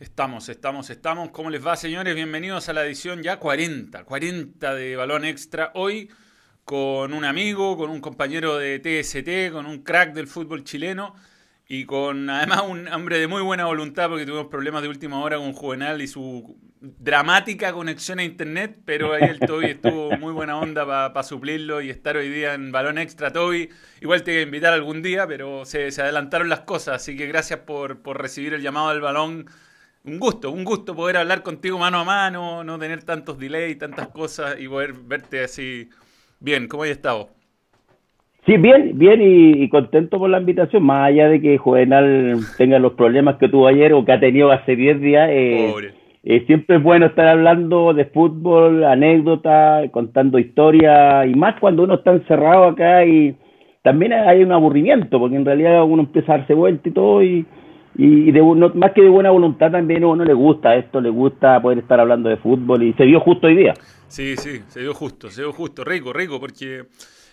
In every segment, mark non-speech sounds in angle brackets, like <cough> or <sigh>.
Estamos, estamos, estamos. ¿Cómo les va, señores? Bienvenidos a la edición ya 40, 40 de Balón Extra. Hoy con un amigo, con un compañero de TST, con un crack del fútbol chileno y con además un hombre de muy buena voluntad porque tuvimos problemas de última hora con Juvenal y su dramática conexión a internet, pero ahí el Toby estuvo muy buena onda para suplirlo y estar hoy día en Balón Extra, Toby. Igual te voy a invitar algún día, pero se, adelantaron las cosas, así que gracias por, por recibir el llamado del balón un gusto, un gusto poder hablar contigo mano a mano, no tener tantos delays, tantas cosas y poder verte así bien. ¿Cómo has estado? Sí, bien, bien y, contento por la invitación, más allá de que Juvenal tenga los problemas que tuvo ayer o que ha tenido hace 10 días. Eh, eh, siempre es bueno estar hablando de fútbol, anécdotas, contando historias y más cuando uno está encerrado acá y también hay un aburrimiento, porque en realidad uno empieza a darse vuelta y todo y y de, más que de buena voluntad también a uno le gusta esto, le gusta poder estar hablando de fútbol y se dio justo hoy día. Sí, sí, se dio justo, se dio justo, rico, rico, porque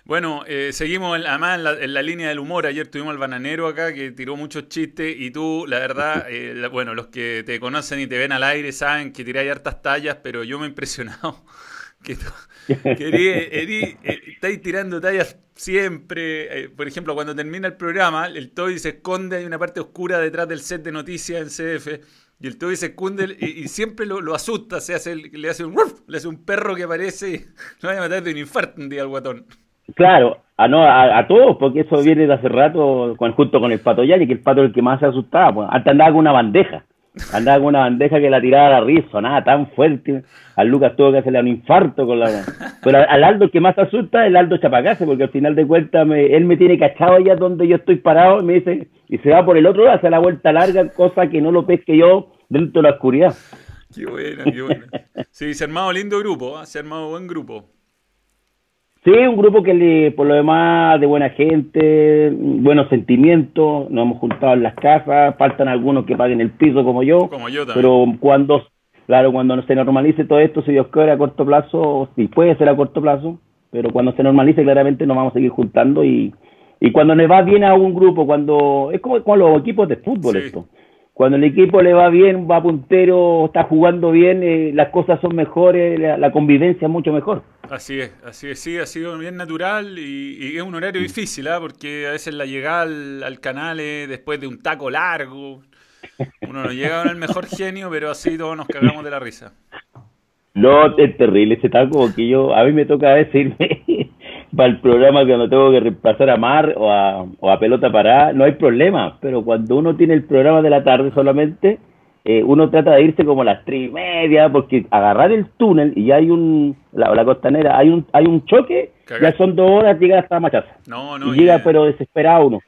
bueno, eh, seguimos además en la, línea del humor. Ayer tuvimos al bananero acá que tiró muchos chistes y tú, la verdad, <laughs> eh, bueno, los que te conocen y te ven al aire saben que tiráis hartas tallas, pero yo me he impresionado <laughs> que tú, que eh, estáis tirando tallas siempre. Eh, por ejemplo, cuando termina el programa, el Toby se esconde, hay una parte oscura detrás del set de noticias en CF. Y el Toby se esconde y, siempre lo, asusta, se hace, le, hace un, le hace un perro que aparece y <laughs> lo va a matar de un infarto un día al guatón. Claro, a, no, a, todos, porque eso viene de hace rato con, junto con el Pato Yali, que el Pato es el que más se asustaba. Pues, hasta andaba con una bandeja. Andaba con una bandeja que la tiraba a la risa, nada tan fuerte. Al Lucas tuvo que hacerle un infarto con la. Pero al Aldo el que más asusta es el Aldo Chapacase, porque al final de cuentas él me tiene cachado allá donde yo estoy parado y me dice, y se va por el otro lado, hace la vuelta larga, cosa que no lo pesque yo dentro de la oscuridad. Qué bueno, qué bueno. Sí, se ha armado lindo grupo, ¿eh? se ha armado buen grupo. Sí, un grupo que le, por lo demás de buena gente, buenos sentimientos, nos hemos juntado en las casas, faltan algunos que paguen el piso como yo, como yo pero cuando, claro, cuando se normalice todo esto, si Dios quiere a corto plazo, sí puede ser a corto plazo, pero cuando se normalice claramente nos vamos a seguir juntando y, y cuando le va bien a un grupo, cuando es como con los equipos de fútbol esto, cuando el equipo le va bien, va puntero, está jugando bien, eh, las cosas son mejores, la, convivencia es mucho mejor. Así es, así es, sí, ha sido bien natural y, es un horario difícil, ¿ah? porque a veces la llegada al, canal es después de un taco largo. Uno no llega con el mejor genio, pero así todos nos cagamos de la risa. No, es terrible ese taco, que yo, a mí me toca a veces irme para el programa cuando tengo que repasar a Mar o a, o a Pelota Parada, no hay problema, pero cuando uno tiene el programa de la tarde solamente, eh, uno trata de irse como a las tres y media, porque agarrar el túnel y ya hay un, la, la costanera, hay un, hay un choque, ya son dos horas, llega hasta Machaza. No, no, y llega pero desesperado uno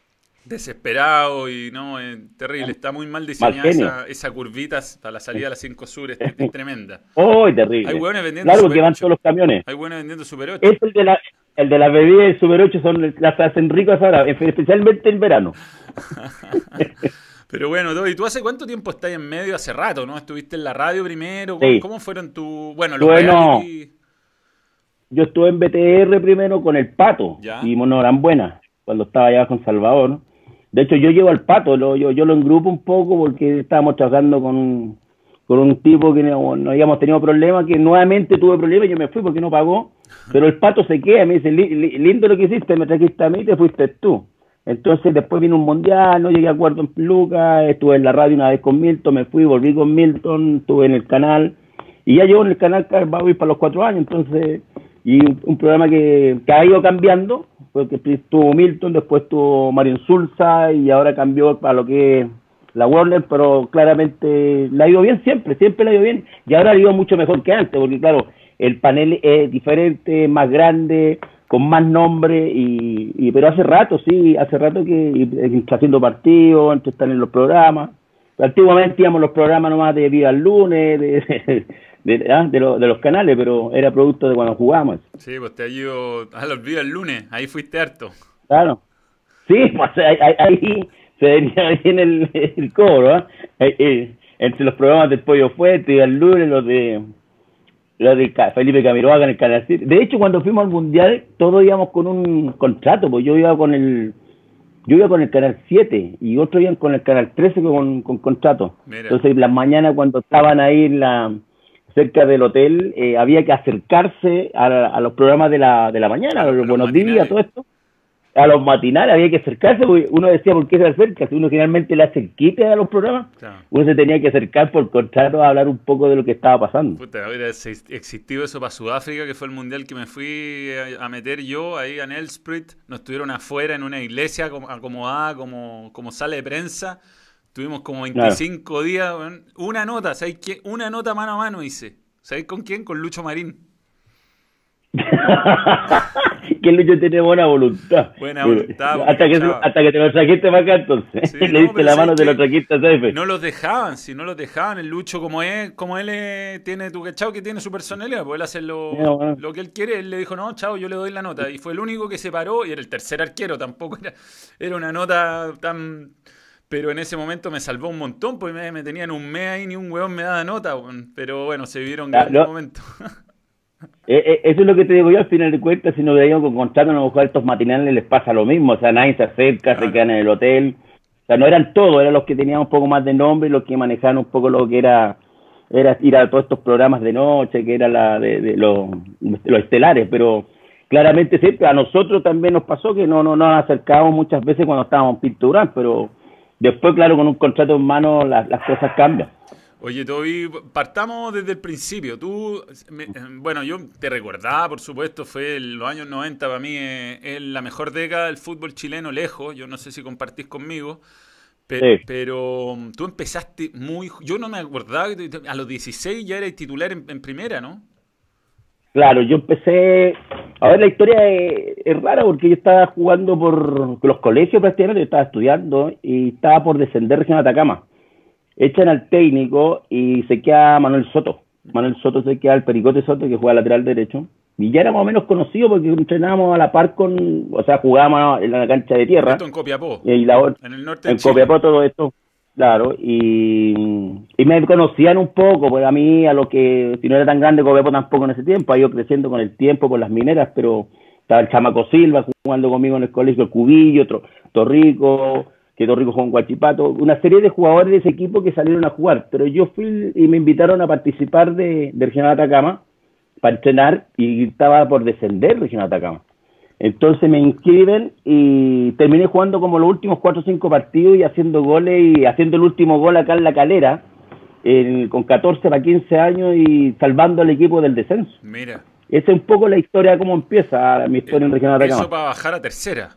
desesperado y no, terrible. Está muy mal diseñada esa, esa, curvita para la salida a las 5 Sur, es, <laughs> tremenda. ¡Oh, terrible! Hay buenos vendiendo Claro, que van todos los camiones. Hay buenos vendiendo Super 8. Es el de la, el de las bebidas de Super 8 son, las hacen ricas ahora, especialmente en verano. <laughs> Pero bueno, ¿y tú hace cuánto tiempo estás en medio? Hace rato, ¿no? ¿Estuviste en la radio primero? ¿Cómo, fueron tu...? Bueno, los bueno, yo estuve en BTR primero con El Pato y Monogram Buena, cuando estaba allá con Salvador. De hecho, yo llevo al pato, lo, yo, yo lo engrupo un poco porque estábamos trabajando con con un tipo que no, habíamos tenido problemas, que nuevamente tuve problemas y yo me fui porque no pagó. Pero el pato se queda, me dice, lindo lo que hiciste, me trajiste a mí y te fuiste tú. Entonces después vino un mundial, no llegué a acuerdo en Lucas, estuve en la radio una vez con Milton, me fui, volví con Milton, estuve en el canal y ya llevo en el canal va a ir para los cuatro años, entonces, y un, programa que, que ha ido cambiando, porque estuvo Milton, después estuvo Mario Sulza y ahora cambió para lo que es la Warner, pero claramente la ha ido bien siempre, siempre la ha ido bien y ahora ha ido mucho mejor que antes, porque claro, el panel es diferente, más grande, con más nombre, y, pero hace rato, sí, hace rato que está haciendo partidos, entonces están en los programas. Antiguamente íbamos los programas nomás de Vida al Lunes, de, <laughs> de, ah, de, de, los canales, pero era producto de cuando jugamos. Sí, pues te ha ido a los días el lunes, ahí fuiste harto. Claro. Sí, pues ahí, se venía <laughs> bien el, el cobro, ¿eh? Eh, entre los programas del Pollo Fuerte y el lunes, los de los de Felipe Camiroaga en el canal De hecho, cuando fuimos al Mundial, todos íbamos con un contrato, pues yo iba con el yo iba con el canal 7 y otros iban con el canal 13 con, con contrato. Entonces, las mañanas cuando estaban ahí en la, cerca del hotel, eh, había que acercarse a, los programas de la, de la mañana, a los, buenos días, todo esto a los matinales había que acercarse, uno decía, ¿por qué se acerca? Si uno generalmente le hace el quite a los programas, uno se tenía que acercar por contrato a hablar un poco de lo que estaba pasando. Puta, hubiera existido eso para Sudáfrica, que fue el mundial que me fui a meter yo ahí a Nelspruit, nos estuvieron afuera en una iglesia acomodada como, como sala de prensa, tuvimos como 25 días, una nota, ¿sabéis qué? Una nota mano a mano hice, ¿sabéis con quién? Con Lucho Marín. <laughs> que Lucho tiene buena voluntad. Buena voluntad. Hasta que, hasta que te lo trajiste para acá, entonces. <laughs> Le diste la mano de los traquistas No los dejaban, si no los dejaban. El Lucho, como es, como él tiene tu chao que tiene su personalidad, pues él hace lo, lo, que él quiere. Él le dijo, no, chao, yo le doy la nota. Y fue el único que se paró y era el tercer arquero. Tampoco era, era una nota tan. Pero en ese momento me salvó un montón, porque me, tenían un mes ahí, ni un hueón me daba nota. Pero bueno, se vivieron grandes momentos. Eh, <laughs> eh, eso es lo que te digo yo, al final de cuentas, si no veíamos con contrato, a buscar estos matinales les pasa lo mismo, o sea, nadie se acerca, se quedan en el hotel, o sea, no eran todos, eran los que tenían un poco más de nombre, los que manejaban un poco lo que era era ir a todos estos programas de noche, que era la de, los, estelares, pero claramente siempre a nosotros también nos pasó que no, no, nos acercábamos muchas veces cuando estábamos pinturando, pero después, claro, con un contrato en mano las cosas cambian. Oye, Toby, partamos desde el principio. Tú, bueno, yo te recordaba, por supuesto, fue en los años 90 para mí eh, es, la mejor década del fútbol chileno lejos. Yo no sé si compartís conmigo, pero, um, tú empezaste muy... Yo no me acordaba que a los 16 ya eras titular en, primera, ¿no? Claro, yo empecé... A ver, la historia es, rara porque yo estaba jugando por los colegios prácticamente, yo estaba estudiando y estaba por descender región Atacama echan al técnico y se queda Manuel Soto. Manuel Soto se queda el Pericote Soto, que juega lateral derecho. Y ya era más o menos conocido porque entrenábamos a la par con, o sea, jugábamos en la cancha de tierra. Esto en Copiapó. Y la, en el norte En Copiapó todo esto, claro. Y, y me conocían un poco, pues a mí, a lo que, si no era tan grande Copiapó tampoco en ese tiempo, ha ido creciendo con el tiempo, con las mineras, pero estaba el Chamaco Silva jugando conmigo en el colegio, el Cubillo, otro, Torrico, quedó rico con Guachipato, una serie de jugadores de ese equipo que salieron a jugar, pero yo fui y me invitaron a participar de, Regional Atacama para entrenar y estaba por descender Regional Atacama. Entonces me inscriben y terminé jugando como los últimos cuatro o cinco partidos y haciendo goles y haciendo el último gol acá en la calera con 14 para 15 años y salvando al equipo del descenso. Mira. Esa es un poco la historia de cómo empieza mi historia en Regional Atacama. Eso para bajar a tercera.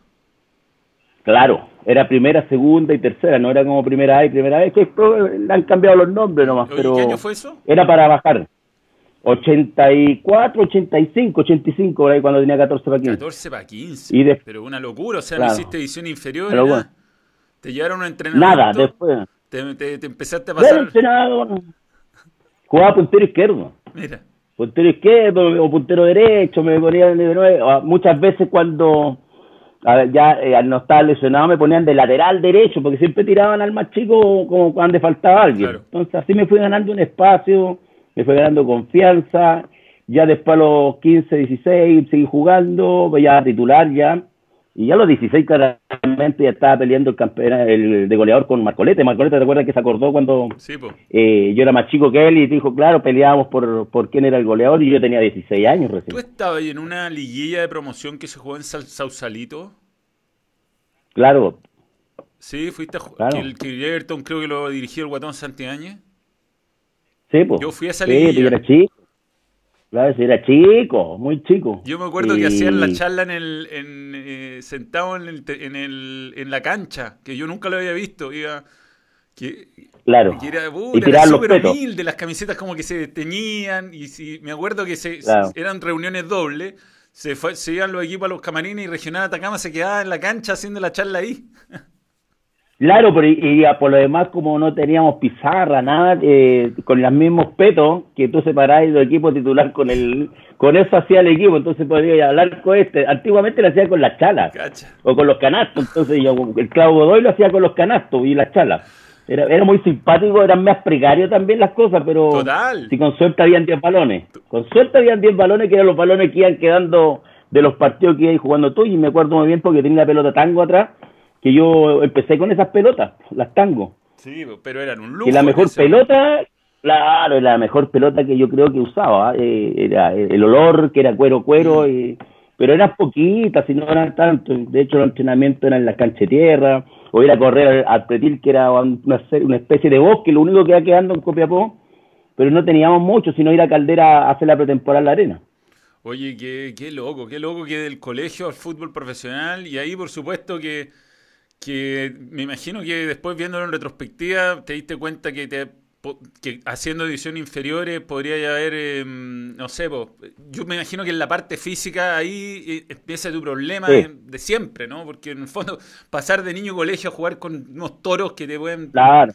Claro, era primera, segunda y tercera, no era como primera A y primera B, que le han cambiado los nombres nomás. Pero ¿Qué año fue eso? Era para bajar. 84, 85, 85, por ahí cuando tenía 14 para 15. 14 para 15. Y Pero una locura, o sea, no hiciste edición inferior. Pero bueno. Te llevaron a entrenar. Nada, después. Te, te, empezaste a pasar. entrenado, jugaba puntero izquierdo. Mira. Puntero izquierdo o puntero derecho, me ponían de nuevo. Muchas veces cuando ya eh, al no estar lesionado me ponían de lateral derecho, porque siempre tiraban al más chico como cuando faltaba alguien. Entonces así me fui ganando un espacio, me fui ganando confianza, ya después a los 15, 16 seguí jugando, ya titular ya, y ya a los 16 claramente ya estaba peleando el campeón el de goleador con Marcolete. Marcolete, ¿te acuerdas que se acordó cuando eh, yo era más chico que él y dijo, claro, peleábamos por, por quién era el goleador y yo tenía 16 años recién. ¿Tú estabas en una liguilla de promoción que se jugó en Sausalito? Claro. Sí, fuiste a jugar. El que Everton creo que lo dirigió el Guatón Santiañez. Sí, pues. Yo fui a esa liguilla. Sí, era chico. Claro, era chico, muy chico. Yo me acuerdo que hacían la charla en el, en, eh, sentado en, el, en, el, en la cancha, que yo nunca lo había visto. Iba, que, claro. Que era, uh, era súper humilde, las camisetas como que se teñían, y si, me acuerdo que se, eran reuniones dobles, se, fue, se iban los equipos a los camarines y Regional Atacama se quedaba en la cancha haciendo la charla ahí. <laughs> Claro, pero y, por lo demás, como no teníamos pizarra, nada, eh, con los mismos petos que tú separás del equipo titular con el, con eso hacía el equipo, entonces podía hablar con este. Antiguamente lo hacía con las chalas o con los canastos, entonces yo, el clavo Godoy lo hacía con los canastos y las chalas. Era, era muy simpático, eran más precarios también las cosas, pero si con suerte habían 10 balones. Con suerte habían 10 balones que eran los balones que iban quedando de los partidos que iban jugando tú y me acuerdo muy bien porque tenía la pelota tango atrás que yo empecé con esas pelotas, las tango. Sí, pero eran un lujo. Y la mejor pelota, claro, la mejor pelota que yo creo que usaba, eh, era el olor, que era cuero, cuero, y, pero eran poquitas, y no eran tanto. De hecho, los entrenamientos eran en la cancha de tierra, o ir a correr al pretil, que era una, una especie de bosque, lo único que iba quedando en Copiapó, pero no teníamos mucho, sino ir a Caldera a hacer la pretemporada en la arena. Oye, qué, qué loco, qué loco que del colegio al fútbol profesional, y ahí por supuesto que que me imagino que después viéndolo en retrospectiva te diste cuenta que te que haciendo ediciones inferiores podría haber, em, no sé, yo me imagino que en la parte física ahí eh, empieza tu problema de, siempre, ¿no? Porque en el fondo pasar de niño colegio a jugar con unos toros que te pueden... Claro.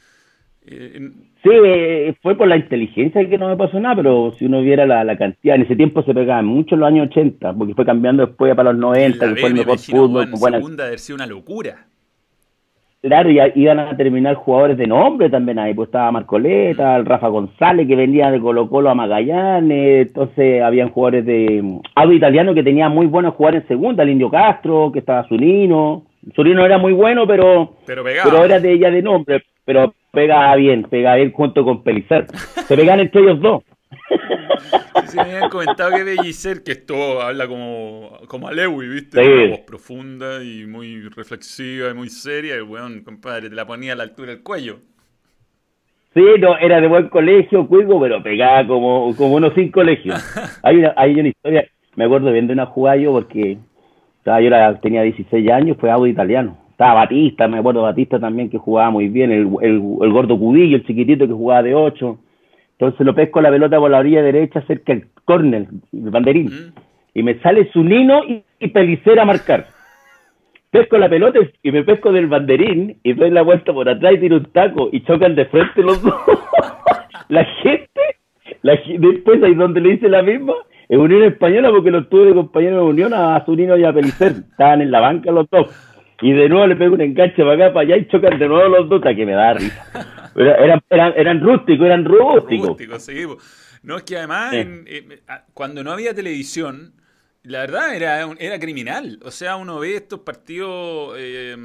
Eh, sí, eh, fue por la inteligencia que no me pasó nada, pero si uno viera la, cantidad, en ese tiempo se pegaba mucho en los años 80, porque fue cambiando después para los 90, que fue el mejor fútbol. segunda haber sido una locura. Claro, y iban a terminar jugadores de nombre también ahí, pues estaba Marcoleta, el Rafa González que venía de Colo Colo a Magallanes, entonces habían jugadores de algo italiano que tenía muy buenos jugadores en segunda, el Indio Castro, que estaba Zunino, Zunino era muy bueno, pero pero, era de ella de nombre, pero pegaba bien, pegaba bien junto con Pelicer, se pegan entre ellos dos. <laughs> Sí, me habían comentado que Bellicer, que esto habla como, como a Lewy, ¿viste? Una voz profunda y muy reflexiva y muy seria. El weón, compadre, te la ponía a la altura del cuello. Sí, no, era de buen colegio, cuigo, pero pegaba como, como uno sin colegio. <laughs> Hay una, hay una historia, me acuerdo viendo una jugada yo porque estaba, yo tenía 16 años, fue audio italiano. Estaba Batista, me acuerdo Batista también que jugaba muy bien, el, el, el gordo Cudillo, el chiquitito que jugaba de 8 entonces lo pesco la pelota por la orilla derecha cerca del córner, el banderín. Y me sale su nino y, Pelicera a marcar. Pesco la pelota y me pesco del banderín y doy la vuelta por atrás y tiro un taco y chocan de frente los dos. <laughs> la gente, la, después ahí donde le hice la misma, en Unión Española porque los tuve de compañeros de Unión a Zunino y a Pelicer. Estaban en la banca los dos. Y de nuevo le pego un enganche para acá, para allá y chocan de nuevo los dos, que me da risa eran, eran, eran rústicos, eran rústicos. Rústicos, sí. No, es que además, cuando no había televisión, la verdad era, era criminal. O sea, uno ve estos partidos eh,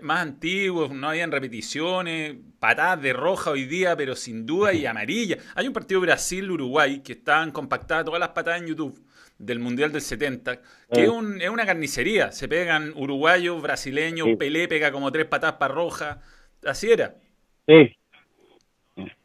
más antiguos, no habían repeticiones, patadas de roja hoy día, pero sin duda y amarilla. Hay un partido Brasil-Uruguay que estaban compactadas todas las patadas en YouTube del Mundial del 70, que es, un, es, una carnicería. Se pegan uruguayos, brasileños, Pelé pega como tres patadas para roja. Así era. Sí,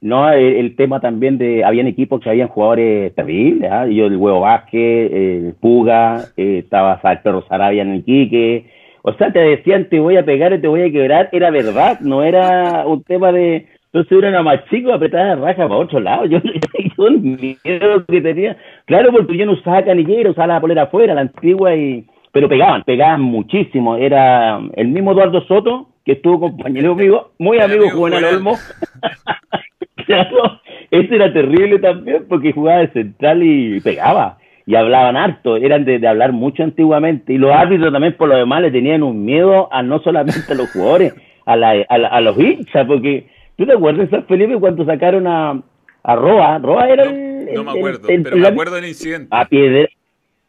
no, el, tema también de, habían equipos que habían jugadores terribles, ¿ah? yo el Huevo Vázquez, el Puga, eh, estaba el Perro Sarabia en el Quique, o sea, te decían te voy a pegar y te voy a quebrar, era verdad, no era un tema de, entonces era más chico apretada la raja para otro lado, <laughs> yo, yo, el miedo que tenía, claro, porque yo no usaba canillero, usaba la polera afuera, la antigua, y pero pegaban, pegaban muchísimo, era el mismo Eduardo Soto, que estuvo compañero amigo, muy amigo Juan Olmo. <laughs> claro, ese era terrible también porque jugaba de central y pegaba. Y hablaban harto, eran de, hablar mucho antiguamente. Y los árbitros también por lo demás le tenían un miedo a no solamente a los jugadores, a, la, a, los hinchas, porque tú te acuerdas, Felipe, cuando sacaron a, a Roa, Roa era el, No me acuerdo, pero me acuerdo del incidente. A, piedra,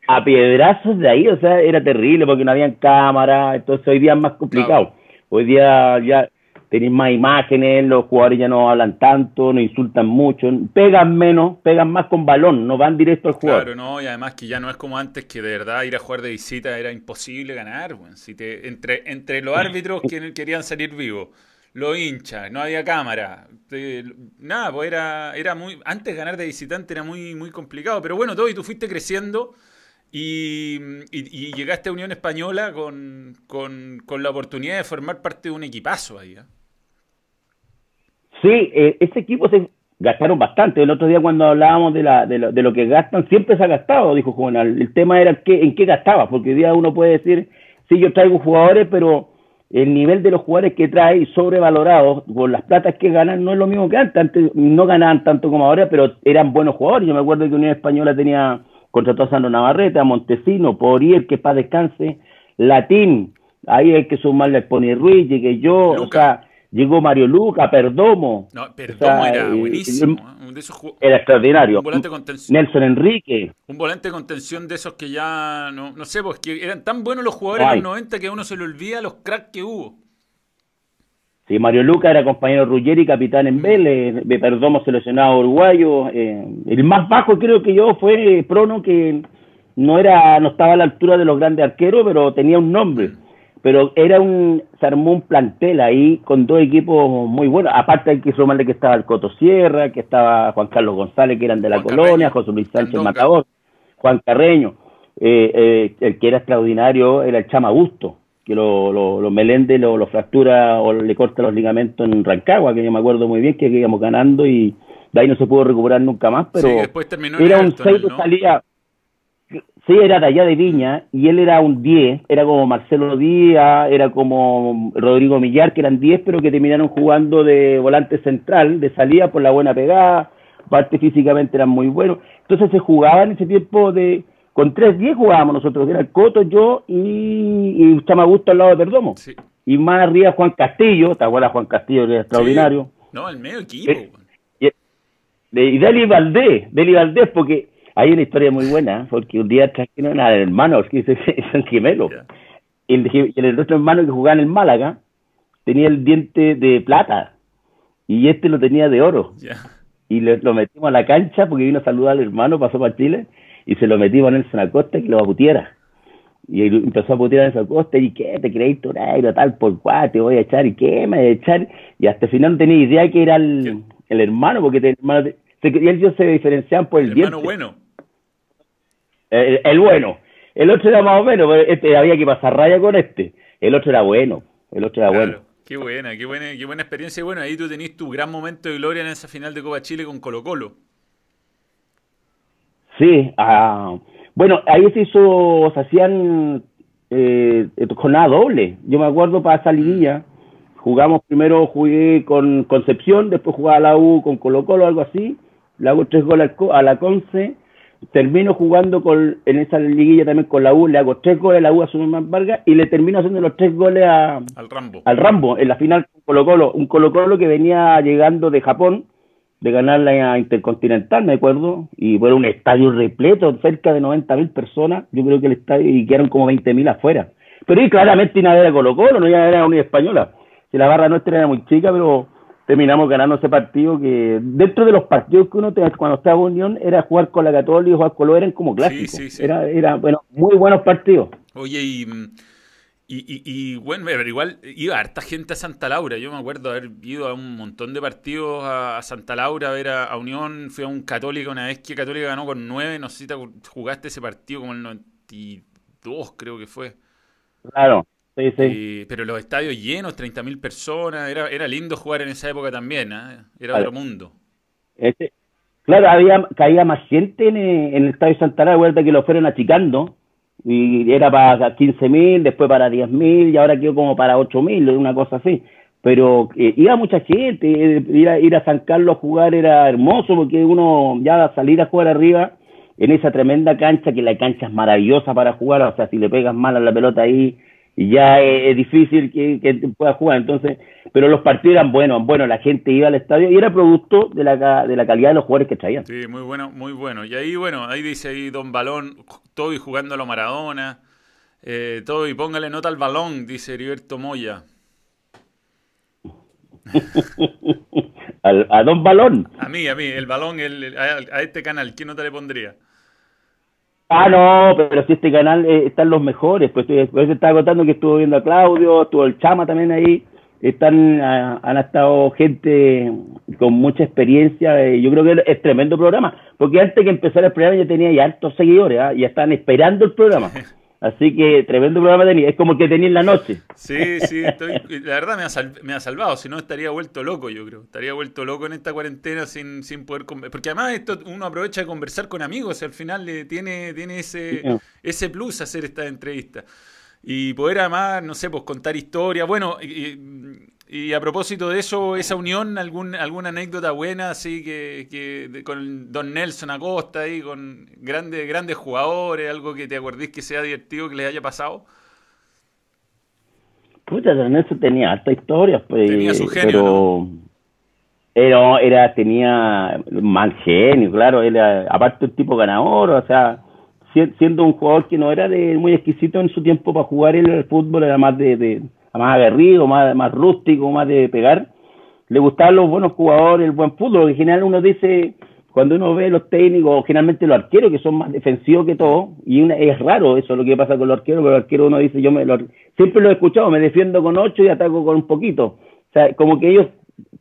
a piedrazos de ahí, o sea, era terrible porque no habían cámara, entonces hoy día es más complicado. Hoy día ya tenéis más imágenes, los jugadores ya no hablan tanto, no insultan mucho, pegan menos, pegan más con balón, no van directo al jugador. Claro, no, y además que ya no es como antes que de verdad ir a jugar de visita era imposible ganar, si te, entre, entre los <laughs> árbitros que querían salir vivos, los hinchas, no había cámara, nada, pues era, era muy, antes ganar de visitante era muy, muy complicado, pero bueno, todo y tú fuiste creciendo y, llegaste a Unión Española con, la oportunidad de formar parte de un equipazo ahí. ¿eh? Sí, eh, ese equipo se gastaron bastante. El otro día cuando hablábamos de, la, de, lo, de lo que gastan, siempre se ha gastado, dijo Juvenal. El tema era qué, en qué gastaba, porque hoy día uno puede decir, sí, yo traigo jugadores, pero el nivel de los jugadores que trae sobrevalorados por las platas que ganan no es lo mismo que antes. Antes no ganaban tanto como ahora, pero eran buenos jugadores. Yo me acuerdo que Unión Española tenía contrató a Sandro Navarrete, a Montesino, Poriel, que para descanse, Latín, ahí hay que sumarle a Pony Ruiz, llegué yo, o sea, llegó Mario Luca, Perdomo. No, Perdomo era eh, buenísimo. ¿eh? era extraordinario. Un volante contención. Nelson Enrique. Un volante de contención de esos que ya, no, no sé, pues que eran tan buenos los jugadores en los 90 que a uno se le olvida los cracks que hubo. Sí, Mario Luca era compañero Ruggeri, capitán en Vélez, me Perdomo seleccionado uruguayo. Eh, el más bajo creo que yo fue Prono, que no era no estaba a la altura de los grandes arqueros, pero tenía un nombre. Pero era un, se armó un plantel ahí con dos equipos muy buenos. Aparte hay que sumarle que estaba el Coto Sierra, que estaba Juan Carlos González, que eran de la colonia, José Luis Sánchez Matador, Juan Carreño. Eh, eh, el que era extraordinario era el Chama Gusto que lo, lo, lo Melende lo, lo, fractura o le corta los ligamentos en Rancagua, que yo me acuerdo muy bien que íbamos ganando y de ahí no se pudo recuperar nunca más, pero era un 6 que salía, sí, era de allá de Viña y él era un 10, era como Marcelo Díaz, era como Rodrigo Millar, que eran 10, pero que terminaron jugando de volante central, de salida por la buena pegada, parte físicamente eran muy buenos, entonces se jugaba en ese tiempo de con 3-10 jugábamos nosotros, era el Coto, yo y, y Chamagusto al lado de Perdomo. Y más arriba Juan Castillo, ¿te acuerdas Juan Castillo, que era extraordinario? No, el medio equipo. Eh, y, Deli Valdés, Deli Valdés, porque hay una historia muy buena, porque un día trajeron al hermano, que son gemelos, y el, el otro hermano que jugaba en el Málaga tenía el diente de plata, y este lo tenía de oro. Y lo metimos a la cancha porque vino a saludar al hermano, pasó para Chile, y se lo metimos a Nelson Acosta que lo aputiera. Y empezó a putear a Nelson Acosta y ¿qué? ¿Te creéis torero tal por cuál? Te voy a echar y ¿qué? Me voy a echar. Y hasta el final no tenía idea que era el, el hermano, porque el hermano, se, y ellos se diferenciaban por el, el hermano bueno. El, bueno. El otro era más o menos, este, había que pasar raya con este. El otro era bueno. El otro era bueno. Qué buena, qué buena, qué buena experiencia. Y bueno, ahí tú tenés tu gran momento de gloria en esa final de Copa Chile con Colo Colo. Sí, ah, bueno, ahí se hizo, se hacían eh, jornada doble. Yo me acuerdo para esa liguilla, jugamos primero, jugué con Concepción, después jugaba la U con Colo Colo, algo así, le hago tres goles a la Conce, termino jugando con, en esa liguilla también con la U, le hago tres goles a la U a su más Vargas y le termino haciendo los tres goles a, al Rambo. Al Rambo, en la final con Colo Colo, un Colo Colo que venía llegando de Japón de ganar la Intercontinental, me acuerdo, y fue un estadio repleto, cerca de 90 mil personas, yo creo que el estadio, y quedaron como 20 mil afuera. Pero y claramente nada era Colo Colo, no era Unión Española. Si la barra nuestra era muy chica, pero terminamos ganando ese partido que dentro de los partidos que uno tenía cuando estaba en Unión era jugar con la Católica y jugar con lo eran como clásicos. Era, era, bueno, muy buenos partidos. Oye, y y, y, y, bueno, pero igual iba harta gente a Santa Laura. Yo me acuerdo haber ido a un montón de partidos a, Santa Laura, a ver a, Unión. Fui a un Católica una vez que Católica ganó con nueve. No sé si te jugaste ese partido como el 92, creo que fue. Claro, sí, sí. pero los estadios llenos, 30.000 personas. Era, era lindo jugar en esa época también. ¿eh? Era otro mundo. Este, claro, había caía más gente en, el estadio Santa Laura, que lo fueron achicando y era para 15 mil, después para 10 mil y ahora quedó como para 8 mil, una cosa así. Pero eh, iba mucha gente, eh, ir a, ir a San Carlos a jugar era hermoso porque uno ya salir a jugar arriba en esa tremenda cancha, que la cancha es maravillosa para jugar, o sea, si le pegas mal a la pelota ahí, ya es, difícil que, que pueda jugar. Entonces, pero los partidos eran buenos, bueno, la gente iba al estadio y era producto de la, de la calidad de los jugadores que traían. Sí, muy bueno, muy bueno. Y ahí, bueno, ahí dice ahí Don Balón, todo y jugando a lo Maradona, eh, todo y póngale nota al balón, dice Heriberto Moya. <laughs> ¿A Don Balón? A mí, a mí, el balón, el, a, este canal, ¿qué nota le pondría? Ah, no, pero si este canal eh, están los mejores, pues, pues estaba contando que estuvo viendo a Claudio, estuvo el Chama también ahí, están, ah, han estado gente con mucha experiencia, eh, yo creo que es tremendo programa, porque antes que empezara el programa ya tenía ya hartos seguidores, ¿ah? ya están esperando el programa. <laughs> Así que tremendo programa tenía. Es como que tenía en la noche. Sí, sí, estoy, la verdad me ha, salvado. Si no, estaría vuelto loco, yo creo. Estaría vuelto loco en esta cuarentena sin, sin poder. Porque además, esto uno aprovecha de conversar con amigos. Y al final le tiene, tiene ese, ese plus hacer esta entrevista. Y poder además, no sé, pues contar historias. Bueno, y a propósito de eso, esa unión, algún, alguna anécdota buena, así que, que con Don Nelson Acosta ahí, con grandes, grandes jugadores, algo que te acuerdes que sea divertido que les haya pasado. Puta, Don Nelson tenía alta historia, pues. Tenía su genio. Pero era, era, tenía mal genio, claro, era, aparte un tipo ganador, o sea, siendo un jugador que no era de muy exquisito en su tiempo para jugar el fútbol, era más de más aguerrido, más, más rústico, más de pegar. Le gustaban los buenos jugadores, el buen fútbol. En general uno dice, cuando uno ve los técnicos, generalmente los arqueros, que son más defensivos que todo, y una, es raro eso lo que pasa con los arqueros, pero los arqueros uno dice, yo me siempre lo he escuchado, me defiendo con ocho y ataco con un poquito. O sea, como que ellos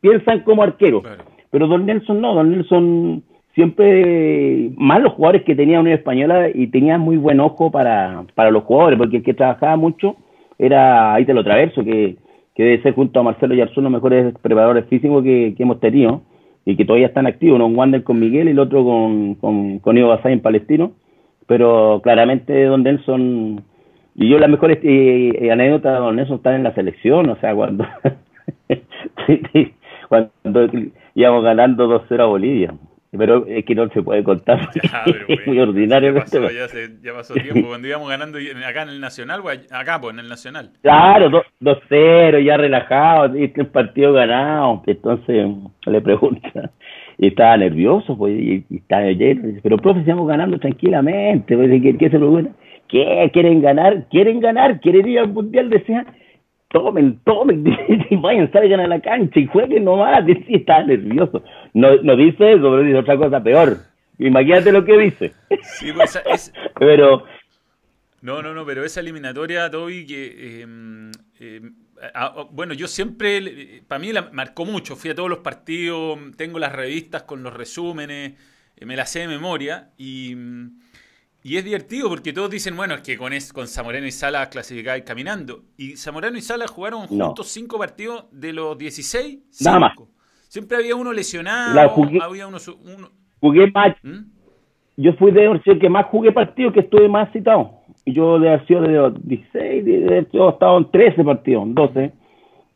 piensan como arqueros. Pero Don Nelson no, Don Nelson siempre, más los jugadores que tenía Unión Española y tenía muy buen ojo para, para los jugadores, porque el que trabajaba mucho era ahí te lo traverso, que, que debe ser junto a Marcelo Yarzún los mejores preparadores físicos que, que hemos tenido y que todavía están activos, uno un Wander con Miguel y el otro con, con, con Ivo Basay en Palestino, pero claramente Don Nelson, y yo las mejores eh, eh, anécdotas de Don Nelson están en la selección, o sea, cuando, <laughs> cuando íbamos ganando 2-0 a Bolivia. Pero es que no se puede contar. es muy ordinario. Ya pasó, ya, pasó tiempo. Cuando íbamos ganando acá en el Nacional, acá, pues en el Nacional. Claro, 2-0, ya relajado, y el partido ganado. Entonces le pregunta, <laughs> y estaba nervioso, pues, y, estaba lleno. Pero, profe, estamos ganando tranquilamente. Pues, ¿qué, ¿Qué se pregunta? ¿Qué? ¿Quieren ganar? ¿Quieren ganar? ¿Quieren ir al Mundial? Desean tomen, tomen, <laughs> y vayan, salgan a la cancha y jueguen nomás. <laughs> Sí, está nervioso. No, no dice eso, pero dice otra cosa peor. Imagínate lo que dice. Sí, pues es... <laughs> pero... No, no, no, pero esa eliminatoria, Toby, que... Em, em, bueno, yo siempre, para mí la marcó mucho, fui a todos los partidos, tengo las revistas con los resúmenes, eh, me las sé de memoria y y es divertido porque todos dicen, bueno, es que con, es, con Zamorano y Sala clasificáis caminando. Y Zamorano y Sala jugaron juntos cinco partidos de los 16. Nada más. Siempre había uno lesionado, había uno... Jugué más... ¿Mm? Yo fui de los que más jugué partidos, que estuve más citado. Yo de sido de los 16, de, hecho, he estado en 13 partidos, 12.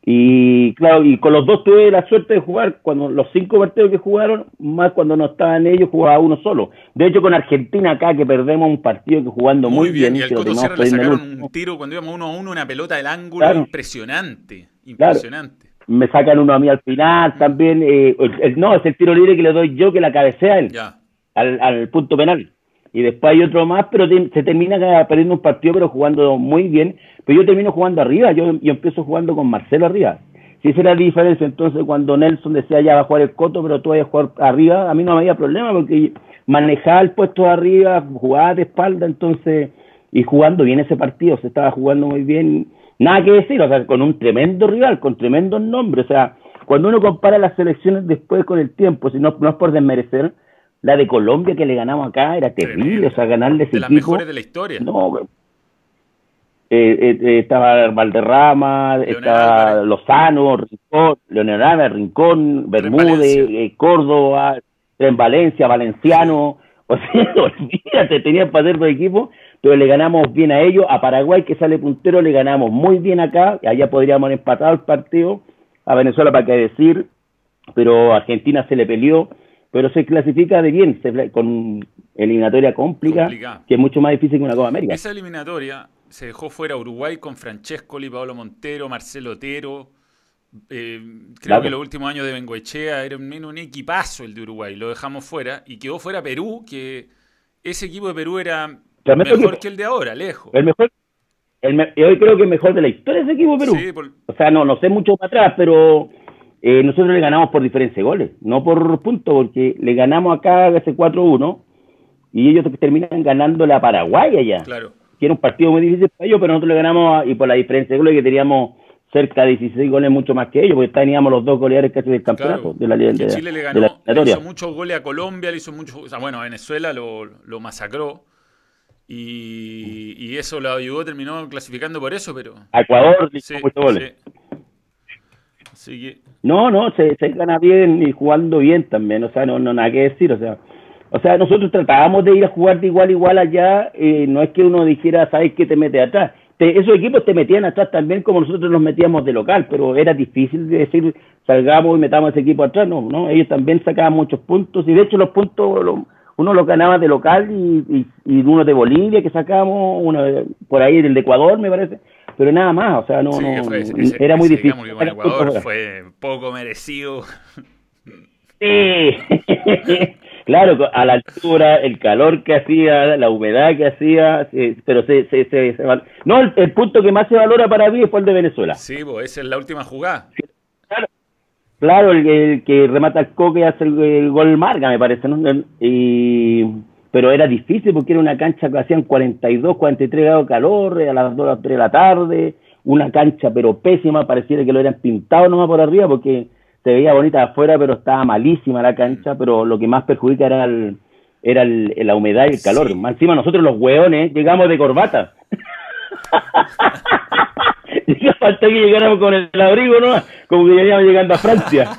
Y claro, y con los dos tuve la suerte de jugar, cuando los cinco partidos que jugaron, más cuando no estaban ellos, jugaba uno solo. De hecho, con Argentina acá, que perdemos un partido que jugando muy, bien. Y al Coto Sierra le sacaron un tiro cuando íbamos uno a uno, una pelota del ángulo impresionante. Impresionante. Me sacan uno a mí al final también. Eh, no, es el tiro libre que le doy yo que la cabecea él. Al, al punto penal y después hay otro más, pero se termina perdiendo un partido, pero jugando muy bien. Pero yo termino jugando arriba, yo, yo empiezo jugando con Marcelo arriba. Si esa era la diferencia, entonces cuando Nelson decía ya va a jugar el coto, pero tú vas a jugar arriba, a mí no me había problema porque manejaba el puesto arriba, jugaba de espalda, entonces, y jugando bien ese partido, se estaba jugando muy bien. Nada que decir, o sea, con un tremendo rival, con tremendos nombres, o sea, cuando uno compara las selecciones después con el tiempo, si no, no es por desmerecer, la de Colombia que le ganamos acá era terrible, o sea, ganarle ese De las mejores de la historia. No, eh, eh, eh, estaba Valderrama, estaba Lozano, Rincón, Leonel Rincón, Bermúdez, Córdoba, en Valencia, Valenciano, o sea, <laughs> olvídate, tenían para hacer dos equipos, pero le ganamos bien a ellos, a Paraguay que sale puntero le ganamos muy bien acá, allá podríamos empatar el partido, a Venezuela para qué decir, pero Argentina se le peleó, pero se clasifica de bien, con eliminatoria complicada, que es mucho más difícil que una Copa América. Esa eliminatoria se dejó fuera Uruguay con Francescoli, Pablo Montero, Marcelo Otero. Eh, creo que los últimos años de Bengoechea era un, equipazo el de Uruguay, lo dejamos fuera y quedó fuera Perú, que ese equipo de Perú era mejor que el de ahora, lejos. El mejor, hoy creo que es mejor de la historia ese equipo de Perú. O sea, no, no sé mucho para atrás, pero eh, nosotros le ganamos por diferencia de goles, no por puntos, porque le ganamos acá ese 4-1 y ellos terminan ganándole a Paraguay allá. Claro. Que era un partido muy difícil para ellos, pero nosotros le ganamos y por la diferencia de goles que teníamos cerca de 16 goles mucho más que ellos, porque teníamos los dos goleadores casi del campeonato de la de, Chile le ganó, le hizo muchos goles a Colombia, le hizo muchos, o sea, bueno, a Venezuela lo, lo masacró. Y, y, eso lo ayudó, terminó clasificando por eso, pero... A Ecuador le hizo muchos goles. Así que no, no, se, se gana bien y jugando bien también, o sea, no, no nada que decir, o sea, o sea, nosotros tratábamos de ir a jugar de igual a igual allá, eh, no es que uno dijera, sabes que te mete atrás, esos equipos te metían atrás también como nosotros nos metíamos de local, pero era difícil de decir, salgamos y metamos ese equipo atrás, no, no, ellos también sacaban muchos puntos y de hecho los puntos uno los ganaba de local y, y, uno de Bolivia que sacábamos, uno por ahí del de Ecuador me parece, pero nada más, o sea, no, no era muy difícil. Ecuador fue poco merecido. Sí, <laughs> Claro, a la altura, el calor que hacía, la humedad que hacía, pero se, se, se, no, el, punto que más se valora para mí fue el de Venezuela. Sí, pues esa es la última jugada. Claro, claro el, que remata el coque hace el, gol marga, me parece, ¿no? Y, pero era difícil porque era una cancha que hacían 42, 43 grados de calor a las 2 o 3 de la tarde, una cancha pero pésima, pareciera que lo eran pintado nomás por arriba porque se veía bonita afuera, pero estaba malísima la cancha, pero lo que más perjudica era el, era el, la humedad y el calor. Más encima nosotros los hueones llegamos de corbata. <laughs> <laughs> y falta que llegáramos con el abrigo, ¿no? Como que ya llegando a Francia.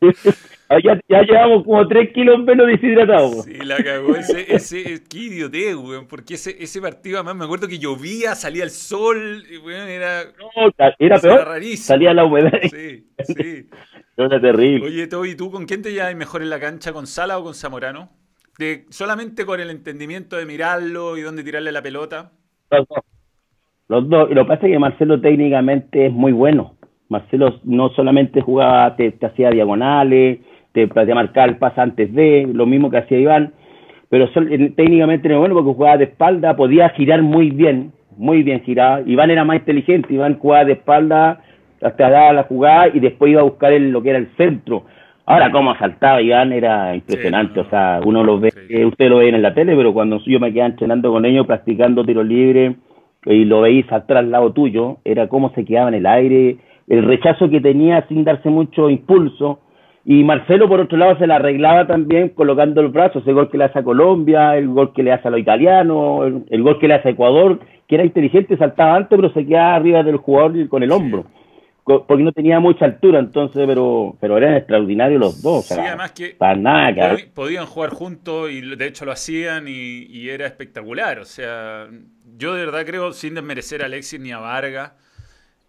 <laughs> Ya, ya, llevamos como 3 kilos menos deshidratados. Sí, la cagó. Ese, ese, qué idiotez, weón. Porque ese, ese partido, además, me acuerdo que llovía, salía el sol, y, weón, era. No, era peor. Salía la humedad. Sí, <laughs> sí. era terrible. Oye, Toby, ¿tú con quién te llevas mejor en la cancha? ¿Con Sala o con Zamorano? De, solamente con el entendimiento de mirarlo y dónde tirarle la pelota. Los dos. Los dos. Y lo que pasa es que Marcelo técnicamente es muy bueno. Marcelo no solamente jugaba, te hacía diagonales te, te marcar el pase antes de, lo mismo que hacía Iván, pero técnicamente no bueno porque jugaba de espalda, podía girar muy bien, muy bien giraba. Iván era más inteligente, Iván jugaba de espalda hasta dar la jugada y después iba a buscar el, lo que era el centro. Ahora, cómo saltaba Iván era impresionante, o sea, uno lo ve, usted lo ve en la tele, pero cuando yo me quedaba entrenando con ellos, practicando tiro libre, y lo veis saltar al lado tuyo, era cómo se quedaba en el aire, el rechazo que tenía sin darse mucho impulso, y Marcelo, por otro lado, se la arreglaba también colocando el brazo, ese gol que le hace a Colombia, el gol que le hace a los italianos, el, gol que le hace a Ecuador, que era inteligente, saltaba antes, pero se quedaba arriba del jugador con el hombro, porque no tenía mucha altura, entonces, pero pero eran extraordinarios los dos. Sí, además que, podían jugar juntos y de hecho lo hacían y, era espectacular. O sea, yo de verdad creo, sin desmerecer a Alexis ni a Vargas,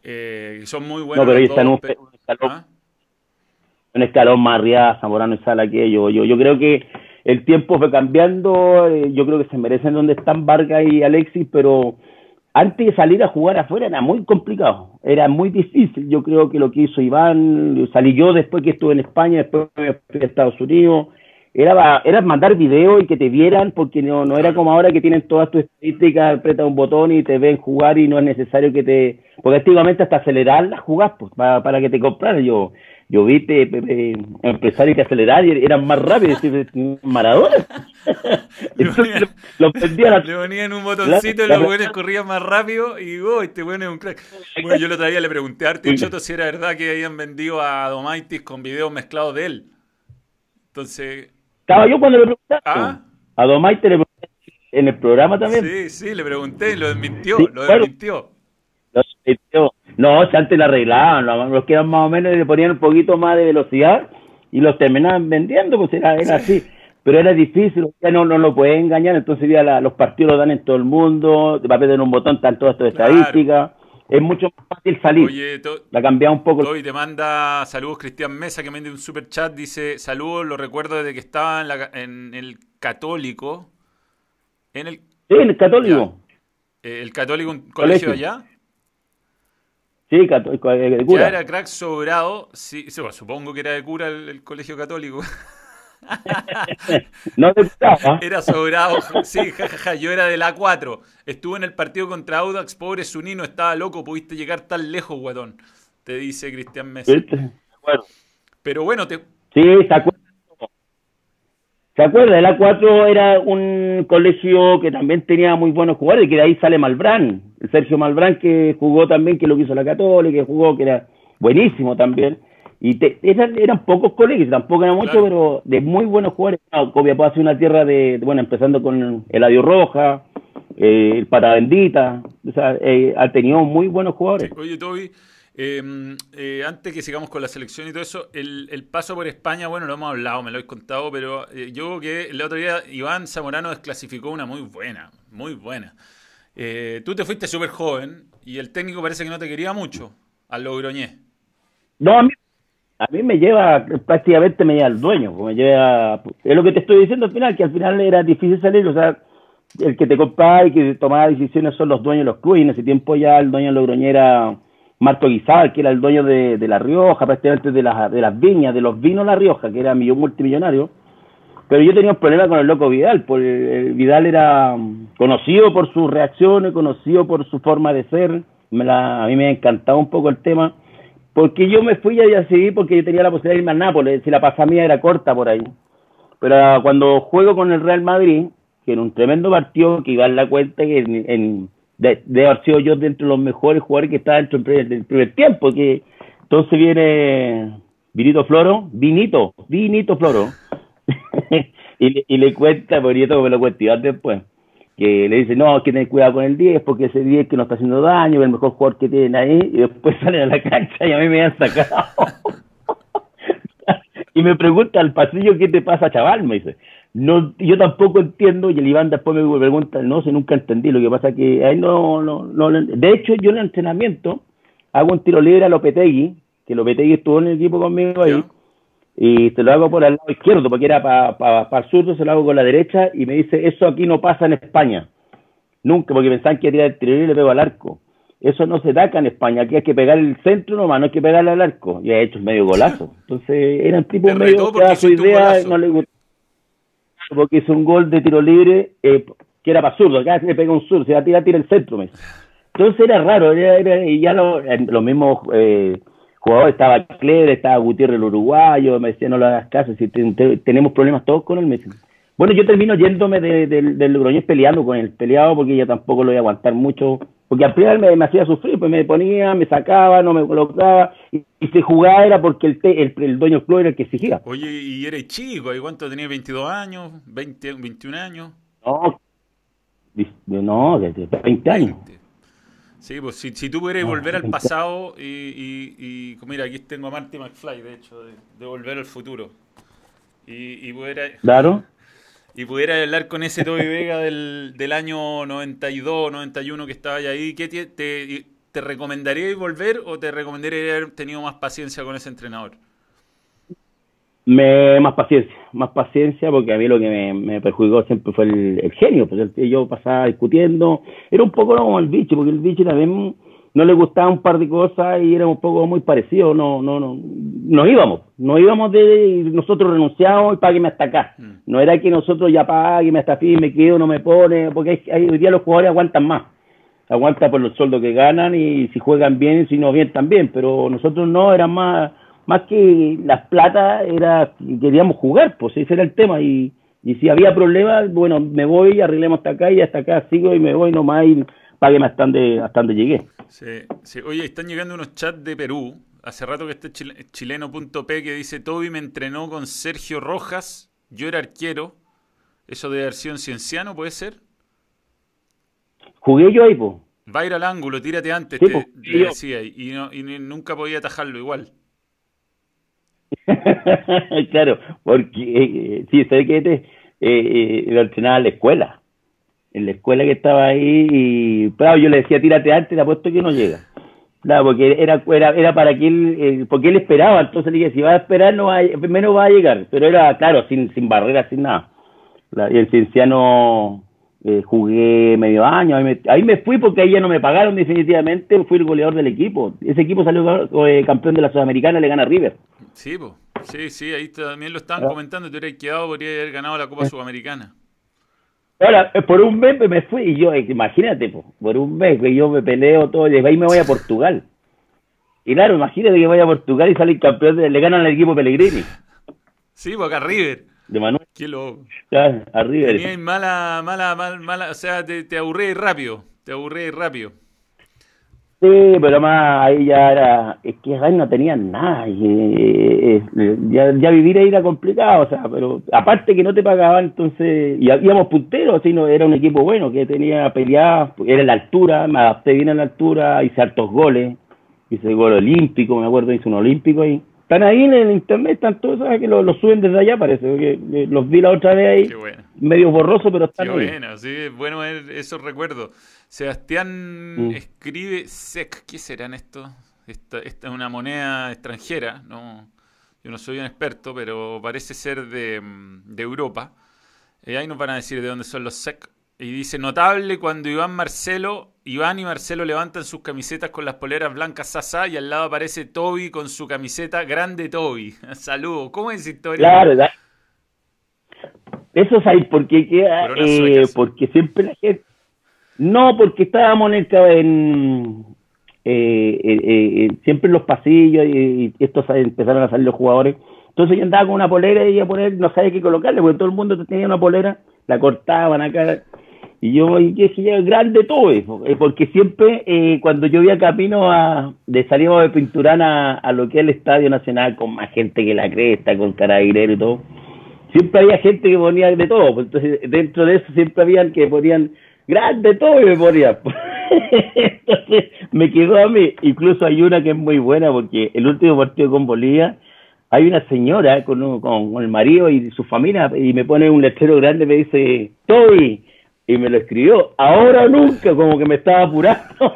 eh, son muy buenos. No, pero ahí están un, ¿Ah? Un escalón más arriba, Zamorano y Sala que yo, yo. Yo creo que el tiempo fue cambiando, eh, yo creo que se merecen donde están Vargas y Alexis, pero antes de salir a jugar afuera era muy complicado, era muy difícil. Yo creo que lo que hizo Iván, salí yo después que estuve en España, después fui a Estados Unidos, era, era mandar video y que te vieran, porque no, no era como ahora que tienen todas tus estadísticas, apretas un botón y te ven jugar y no es necesario que te, porque antiguamente hasta acelerar las jugas pues, para, para que te compraran. Yo, yo vi empresarios que acelerar y eran más rápidos, Maradona. <laughs> Entonces, lo, Le ponían un botoncito y los buenos corrían más rápido y oh, este bueno es un crack. Bueno, yo el otro día le pregunté a Arte Choto si era verdad que habían vendido a Domaitis con videos mezclados de él. Entonces. Estaba yo cuando le pregunté. ¿Ah? A Domaitis le pregunté en el programa también. Sí, sí, le pregunté lo desmintió, lo desmintió. Lo desmintió. No, si antes la arreglaban, los quedan más o menos y le ponían un poquito más de velocidad y los terminaban vendiendo, pues era, era así. Pero era difícil, ya no, no lo puede engañar, entonces ya los partidos lo dan en todo el mundo, va a perder un botón, están todas estas estadísticas. Es mucho más fácil salir. Oye, la cambia un poco. Hoy te manda saludos Cristian Mesa, que me manda un super chat. Dice: Saludos, lo recuerdo desde que estaba en, la, en el Católico. En el, sí, en el Católico. Eh, ¿El Católico, un colegio, colegio allá? Sí, de cura. Ya era crack sobrado, sí, supongo que era de cura el, colegio católico. <laughs> no te Era sobrado, sí, jajaja, yo era de la 4. Estuve en el partido contra Audax, pobre Sunino, estaba loco, pudiste llegar tan lejos, guatón. Te dice Cristian Mesa. Pero bueno, te... Sí, se acuerda. ¿Se acuerda? El A4 era un colegio que también tenía muy buenos jugadores, que de ahí sale Malbrán Sergio Malbrán, que jugó también, que lo quiso la Católica, que jugó, que era buenísimo también. Y eran, eran, pocos colegios, tampoco eran muchos, pero de muy buenos jugadores. No, puede ser una tierra de, bueno, empezando con el Adio Roja, eh, el Pata Bendita, o sea, eh, ha tenido muy buenos jugadores. Oye, Toby, em, eh, antes que sigamos con la selección y todo eso, el, el, paso por España, bueno, lo hemos hablado, me lo he contado, pero eh, yo que el otro día Iván Zamorano desclasificó una muy buena, muy buena. Eh, tú te fuiste súper joven y el técnico parece que no te quería mucho, al Logroñé. No, a mí, a mí me lleva, prácticamente me lleva el dueño, me lleva, es lo que te estoy diciendo al final, que al final era difícil salir, o sea, el que te compraba y que tomaba decisiones son los dueños de los clubes, y en ese tiempo ya el dueño de Logroñé era, Marco Guizal, que era el dueño de, La Rioja, prácticamente de, las, de las viñas, de los vinos La Rioja, que era multimillonario. Pero yo tenía un problema con el loco Vidal, porque Vidal era conocido por sus reacciones, conocido por su forma de ser. Me la, a mí me ha encantado un poco el tema, porque yo me fui a decidir porque yo tenía la posibilidad de irme a Nápoles, si la pasada mía era corta por ahí. Pero cuando juego con el Real Madrid, que era un tremendo partido, que iba a la cuenta que en de, de haber sido yo dentro de los mejores jugadores que estaba dentro del primer tiempo, que entonces viene Vinito Floro, Vinito, Vinito Floro, <laughs> y, le, cuenta, porque yo tengo que me lo cuento después, que le dice, no, hay que tener cuidado con el 10, porque ese 10 que no está haciendo daño, es el mejor jugador que tienen ahí, y después <laughs> salen a la cancha y a mí me han sacado. Y me pregunta al pasillo, ¿qué te pasa, chaval? Me dice, no yo tampoco entiendo y el Iván después me pregunta no sé nunca entendí lo que pasa que ahí no, no, no de hecho yo en el entrenamiento hago un tiro libre a Lopetegui que Lopetegui estuvo en el equipo conmigo ahí y se lo hago por el lado izquierdo porque era para pa, el sur se lo hago con la derecha y me dice eso aquí no pasa en España nunca porque pensaban que tirar el tiro libre y le pego al arco eso no se da acá en España, aquí hay que pegar el centro nomás, no hay que pegarle al arco. Y ha hecho medio golazo. <laughs> Entonces, eran tipo medio que su idea no le gustó porque hizo un gol de tiro libre eh, que era para zurdo, acá se le pega un zurdo, se va a tirar, tira el centro. Me. Entonces era raro, era, y ya lo, los mismos eh, jugadores, estaba Clever, estaba Gutiérrez el uruguayo, me decía no lo hagas caso, si tenemos problemas todos con él, me Bueno, yo termino yéndome de, del Logroñés peleando con él, peleado porque yo tampoco lo voy a aguantar mucho porque al final me, hacía sufrir, pues me ponía, me sacaba, no me colocaba, y, si jugaba era porque el, el, el dueño del club era el que exigía. Oye, ¿y eres chico? ¿Y cuánto tenía? ¿22 años? ¿20, 21 años? No, no, desde 20 años. Sí, pues si, si tú pudieras volver al pasado y, y, y, mira, aquí tengo a Marty McFly, de hecho, de, Volver al Futuro. Y, y pudiera... Claro y pudiera hablar con ese Toby Vega del, del año 92, 91 que estaba ahí, ¿qué te, te, te recomendaría volver o te recomendaría haber tenido más paciencia con ese entrenador? Me, más paciencia, más paciencia, porque a mí lo que me, me perjudicó siempre fue el, genio. Pues yo pasaba discutiendo, era un poco como el bicho, porque el bicho también no le gustaba un par de cosas y era un poco muy parecido, no, no, no, nos íbamos, nos íbamos de, nosotros renunciamos y págueme hasta acá. Mm. No era que nosotros ya págueme hasta fin, me quedo, no me pone, porque hay, hoy día los jugadores aguantan más, aguantan por los sueldos que ganan y si juegan bien, si no bien también, pero nosotros no, era más, más que las plata, era, queríamos jugar, pues ese era el tema y, y si había problemas, bueno, me voy, arreglemos hasta acá y hasta acá sigo y me voy nomás y págueme hasta donde, hasta donde llegué. Sí, Oye, están llegando unos chats de Perú. Hace rato que este chileno.p que dice, Toby me entrenó con Sergio Rojas, yo era arquero. ¿Eso de haber sido Cienciano puede ser? Jugué yo ahí, po. Va a ir al ángulo, tírate antes, te, decía, y, y, nunca podía atajarlo igual. <laughs> claro, porque eh, sí, sé que este, eh, lo entrenaba en la escuela en la escuela que estaba ahí y claro, yo le decía tírate antes, te apuesto que no llega. Claro, porque era, era, era para que él, eh, porque él esperaba, entonces le dije, si va a esperar, no va menos va a llegar, pero era, claro, sin, sin barreras, sin nada. y el cienciano eh, jugué medio año, ahí me, fui porque ahí ya no me pagaron definitivamente, fui el goleador del equipo. Ese equipo salió eh, campeón de la Sudamericana, le gana a River. Sí, sí, sí, ahí también lo estaban comentando, te hubieras quedado, podría haber ganado la Copa Sudamericana. Ahora, eh, por un mes me fui y yo, imagínate, por un mes que yo me peleo todo y ahí me voy a Portugal. Y claro, imagínate que voy a Portugal y sale campeón, le ganan al equipo Pellegrini. Sí, porque a River. De Manuel. Qué loco. A River. Tenías mala, mala, mala, mala, o sea, te, te aburré rápido, te aburré rápido. Sí, pero más ahí ya era, es que ahí no tenían nada, y, eh, eh, ya, ya, vivir ahí era complicado, o sea, pero aparte que no te pagaban, entonces, y íbamos punteros, sino era un equipo bueno, que tenía peleadas, era en la altura, me adapté bien a la altura, hice hartos goles, hice gol olímpico, me acuerdo, hice un olímpico ahí. Están ahí en el internet, están todos, ¿sabes? Que lo, suben desde allá, parece, porque los vi la otra vez ahí, medio borroso, pero están Qué bueno, sí, bueno esos recuerdos. Sebastián mm. escribe SEC. ¿Qué serán estos? Esta, esta, es una moneda extranjera. No, yo no soy un experto, pero parece ser de, mm, Europa. Eh, ahí nos van a decir de dónde son los SEC. Y dice, notable cuando Iván Marcelo, Iván y Marcelo levantan sus camisetas con las poleras blancas Sasa y al lado aparece Toby con su camiseta grande Toby. <laughs> Saludos. ¿Cómo es esa historia? Claro, eso es ahí porque eh, porque siempre la gente no porque estábamos en, el, eh, eh, siempre en los pasillos y, estos empezaron a salir los jugadores. Entonces yo andaba con una polera y iba a poner no sabía qué colocarle porque todo el mundo tenía una polera la cortaban acá. Y yo dije, grande todo eso, porque siempre cuando yo a camino a, de salimos de Pinturana a, lo que es el Estadio Nacional con más gente que la cresta, con carabineros y todo, siempre había gente que ponía de todo, entonces dentro de eso siempre habían que ponían grande todo y me ponía. entonces <laughs> me quedó a mí, incluso hay una que es muy buena porque el último partido con Bolivia hay una señora con, con, el marido y su familia y me pone un letrero grande me dice Toby y me lo escribió ahora o nunca como que me estaba apurando <laughs>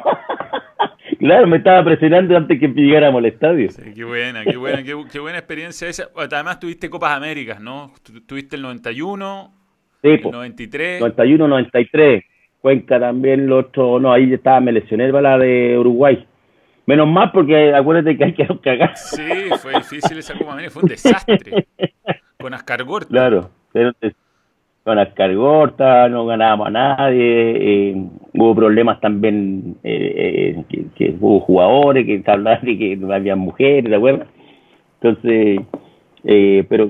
Claro, me estaba presionando antes que llegáramos al estadio. Sí, qué buena, qué buena, qué, buena experiencia esa. Además tuviste Copas Américas, ¿no? Tuviste el 91, sí, el 93. 91, 93. Cuenca también, el otro, no, ahí estaba, me lesioné para la de Uruguay. Menos mal porque acuérdate que hay que <laughs> cagar. Sí, fue difícil esa Copa América, fue un desastre. Con Ascargorta. Claro, pero con Ascargorta, no ganábamos a nadie, eh, hubo problemas también, eh, eh, que, hubo jugadores que hablaban de que no había mujeres, ¿de acuerdo? Entonces, pero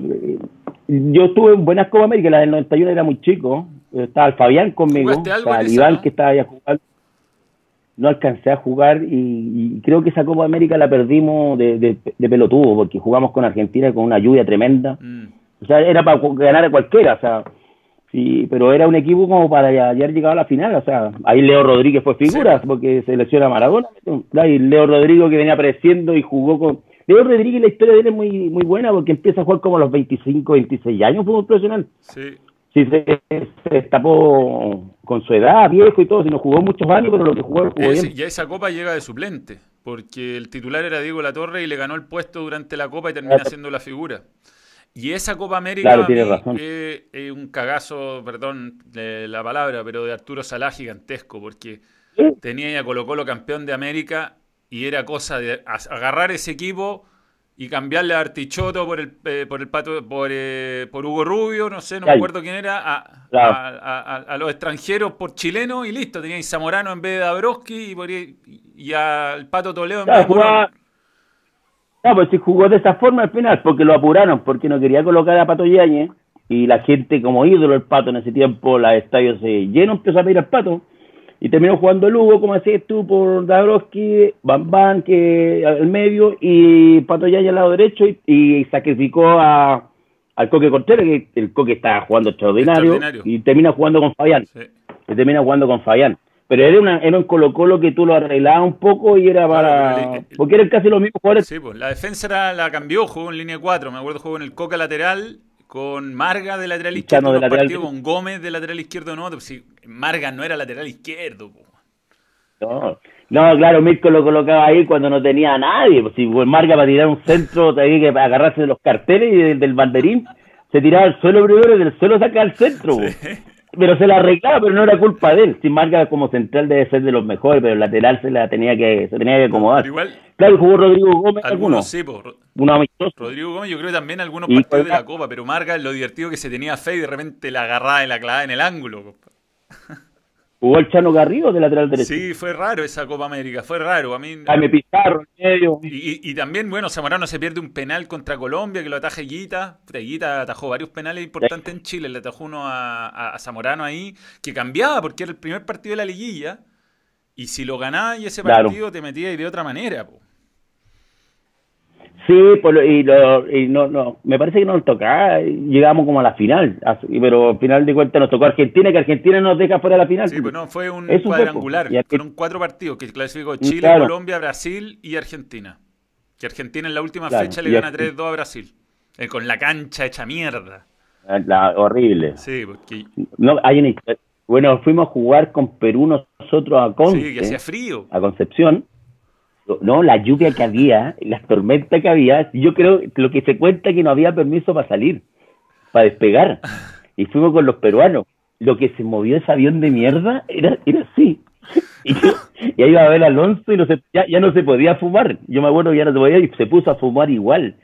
yo estuve en buenas Copa América, la del 91 era muy chico, estaba el Fabián conmigo, estaba el Iván que estaba allá jugando, no alcancé a jugar y, creo que esa Copa América la perdimos de, de, pelotudo, porque jugamos con Argentina con una lluvia tremenda, mm. o sea, era para ganar a cualquiera, o sea Sí, pero era un equipo como para ayer llegado a la final, o sea, ahí Leo Rodríguez fue figura, porque se lesiona a Maradona, y Leo Rodríguez que venía apareciendo y jugó con... Leo Rodríguez la historia de él es muy, muy buena porque empieza a jugar como a los 25, 26 años fútbol profesional. Sí. Sí, se, se destapó con su edad, viejo y todo, si no jugó muchos años, pero lo que jugó, jugó bien. Ya esa copa llega de suplente, porque el titular era Diego Latorre y le ganó el puesto durante la copa y termina siendo la figura. Y esa Copa América es un cagazo, perdón de la palabra, pero de Arturo Salá gigantesco, porque tenía ya Colo Colo campeón de América y era cosa de agarrar ese equipo y cambiarle a Artichoto por el, eh, por el pato, por, eh, por Hugo Rubio, no sé, no me acuerdo quién era, a, los extranjeros por chileno y listo, teníais Zamorano en vez de Dabrowski y, y, al Pato Toledo en vez de no, pues si jugó de esa forma al final, porque lo apuraron, porque no quería colocar a Pato Yañez, y la gente como ídolo el Pato en ese tiempo, los estadios se llenos, empezó a pedir al Pato, y terminó jugando el Hugo, como decías tú, por Dabrowski, Bam que al medio, y Pato Yañez al lado derecho, y, sacrificó a, al Coque Cortero, que el Coque estaba jugando extraordinario, y termina jugando con Fabián. Y termina jugando con Fabián pero era, una, era un Colo Colo que tú lo arreglabas un poco y era para... porque eran casi los mismos jugadores. Sí, pues la defensa era, la cambió, jugó en línea 4, me acuerdo jugó en el Coca lateral, con Marga de lateral izquierdo, de lateral... con Gómez de lateral izquierdo, no, pues, si Marga no era lateral izquierdo. No, no, claro, Mirko lo colocaba ahí cuando no tenía a nadie, pues si Marga para tirar un centro tenía que agarrarse de los carteles y del, banderín, se tiraba al suelo primero y del suelo saca al centro. Sí pero se la arreglaba, pero no era culpa de él. Si marca como central debe ser de los mejores, pero el lateral se la tenía que, se tenía que acomodar. Igual, claro, jugó Rodrigo Gómez. Algunos, sí, Rodrigo Gómez, yo creo también algunos partidos de la Copa, pero marca lo divertido que se tenía fe y de repente la agarraba y la clavaba en el ángulo. <laughs> Jugó el Chano Garrido de lateral derecho. Sí, fue raro esa Copa América, fue raro. A mí, me Pizarro en medio. Y, y, también, bueno, Zamorano se pierde un penal contra Colombia, que lo ataja Guita. Guita atajó varios penales importantes en Chile. Le atajó uno a, a, Zamorano ahí, que cambiaba porque era el primer partido de la liguilla. Y si lo ganabas y ese partido te metías de otra manera. Po. Sí, y, lo, y no, no, me parece que nos tocaba, llegamos como a la final, pero al final de cuentas nos tocó Argentina, que Argentina nos deja fuera de la final. Sí, pues no, fue un cuadrangular, fueron cuatro partidos que clasificó Chile, Colombia, Brasil y Argentina. Que Argentina en la última fecha le gana 3-2 a Brasil, eh, con la cancha hecha mierda. La, horrible. Sí, porque... No, hay una Bueno, fuimos a jugar con Perú nosotros a Conce, Sí, que hacía frío. A Concepción no, la lluvia que había, las tormentas que había, yo creo que lo que se cuenta que no había permiso para salir, para despegar. Y fuimos con los peruanos. lo que se movió ese avión de mierda era, era así. <laughs> Y, ahí iba a ver Alonso y no se, ya, ya, no se podía fumar. Yo me acuerdo que ya no se podía y se puso a fumar igual.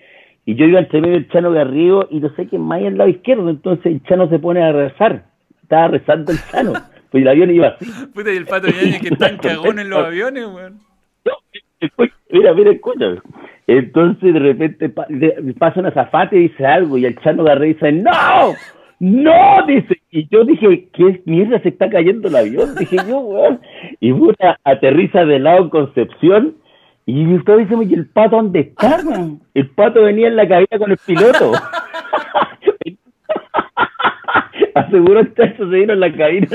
Y yo iba al medio del Chano Garrido y no sé quién más al lado izquierdo. Entonces el Chano se pone a rezar. Estaba rezando el Chano. Pues el avión iba así. Puta, y el pato Yañez que están <laughs> cagón en los aviones, weón. <laughs> Mira, mira, escúchame. Entonces de repente pasa una zafata y dice algo y el Chano Garrido dice, ¡No! no, dice, y yo dije, ¿qué mierda se está cayendo el avión? Dije yo, weón, y una aterriza de lado en Concepción, y usted dice, ¿y el pato dónde está, El pato venía en la cabina con el piloto. Aseguro que se vino en la cabina,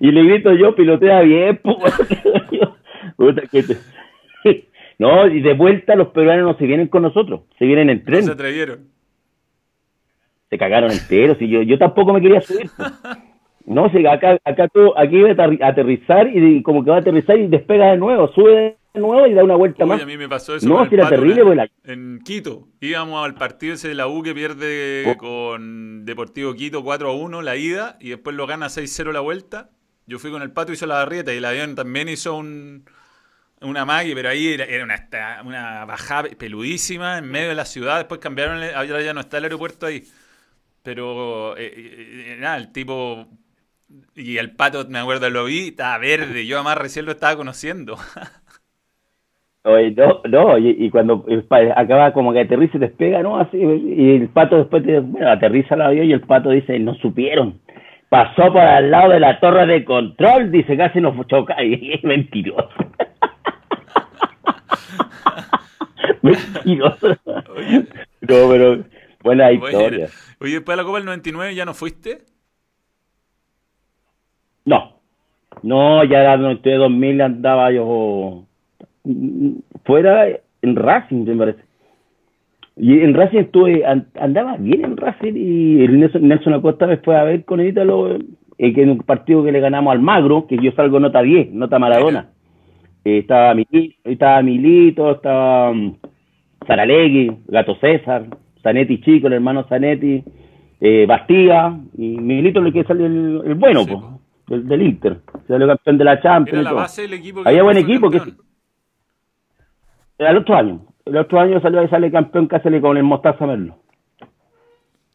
y le grito yo, pilotea bien, <laughs> No, y de vuelta los peruanos no se vienen con nosotros, se vienen en tren. se atrevieron se cagaron enteros y yo, yo tampoco me quería subir. No, sé, acá, acá todo, aquí iba a aterrizar y como que va a aterrizar y despega de nuevo, sube de nuevo y da una vuelta más. A mí me pasó eso. No, si era terrible, en, en Quito. Íbamos al partido ese de la U que pierde oh. con Deportivo Quito 4 a 1 la ida y después lo gana 6-0 la vuelta. Yo fui con el pato, hizo la barrieta y el avión también hizo un, una magia, pero ahí era, una, una bajada peludísima en medio de la ciudad. Después cambiaron, ahora ya no está el aeropuerto ahí. Pero, eh, eh, el tipo. Y el pato, me acuerdo, lo vi, estaba verde. Yo además recién lo estaba conociendo. <laughs> Oye, no, no, y, cuando acaba como que aterriza y despega, ¿no? Así, y el pato después, bueno, aterriza el avión y el pato dice, no supieron. Pasó por al lado de la torre de control, dice, casi nos choca. <laughs> Y mentiroso. Mentiroso. No, pero buena historia. Oye, después de la Copa del 99 ya no fuiste? No. No, ya era el 2000 andaba yo fuera en Racing, me parece. Y en Racing estuve, andaba bien en Racing y el Nelson, Acosta me fue a ver con Ítalo eh, en un partido que le ganamos al Magro, que yo salgo nota 10, nota Maradona. Eh, estaba, Milito, estaba Milito, estaba um, Saralegui, Gato César, Zanetti Chico, el hermano Zanetti, eh, Bastía, y Miguelito le que salió el, bueno, del, del, Inter. Salió campeón de la Champions. Era la base del equipo Había buen equipo. que el otro año. El otro año salió y sale campeón sale con el Mostaza Merlo.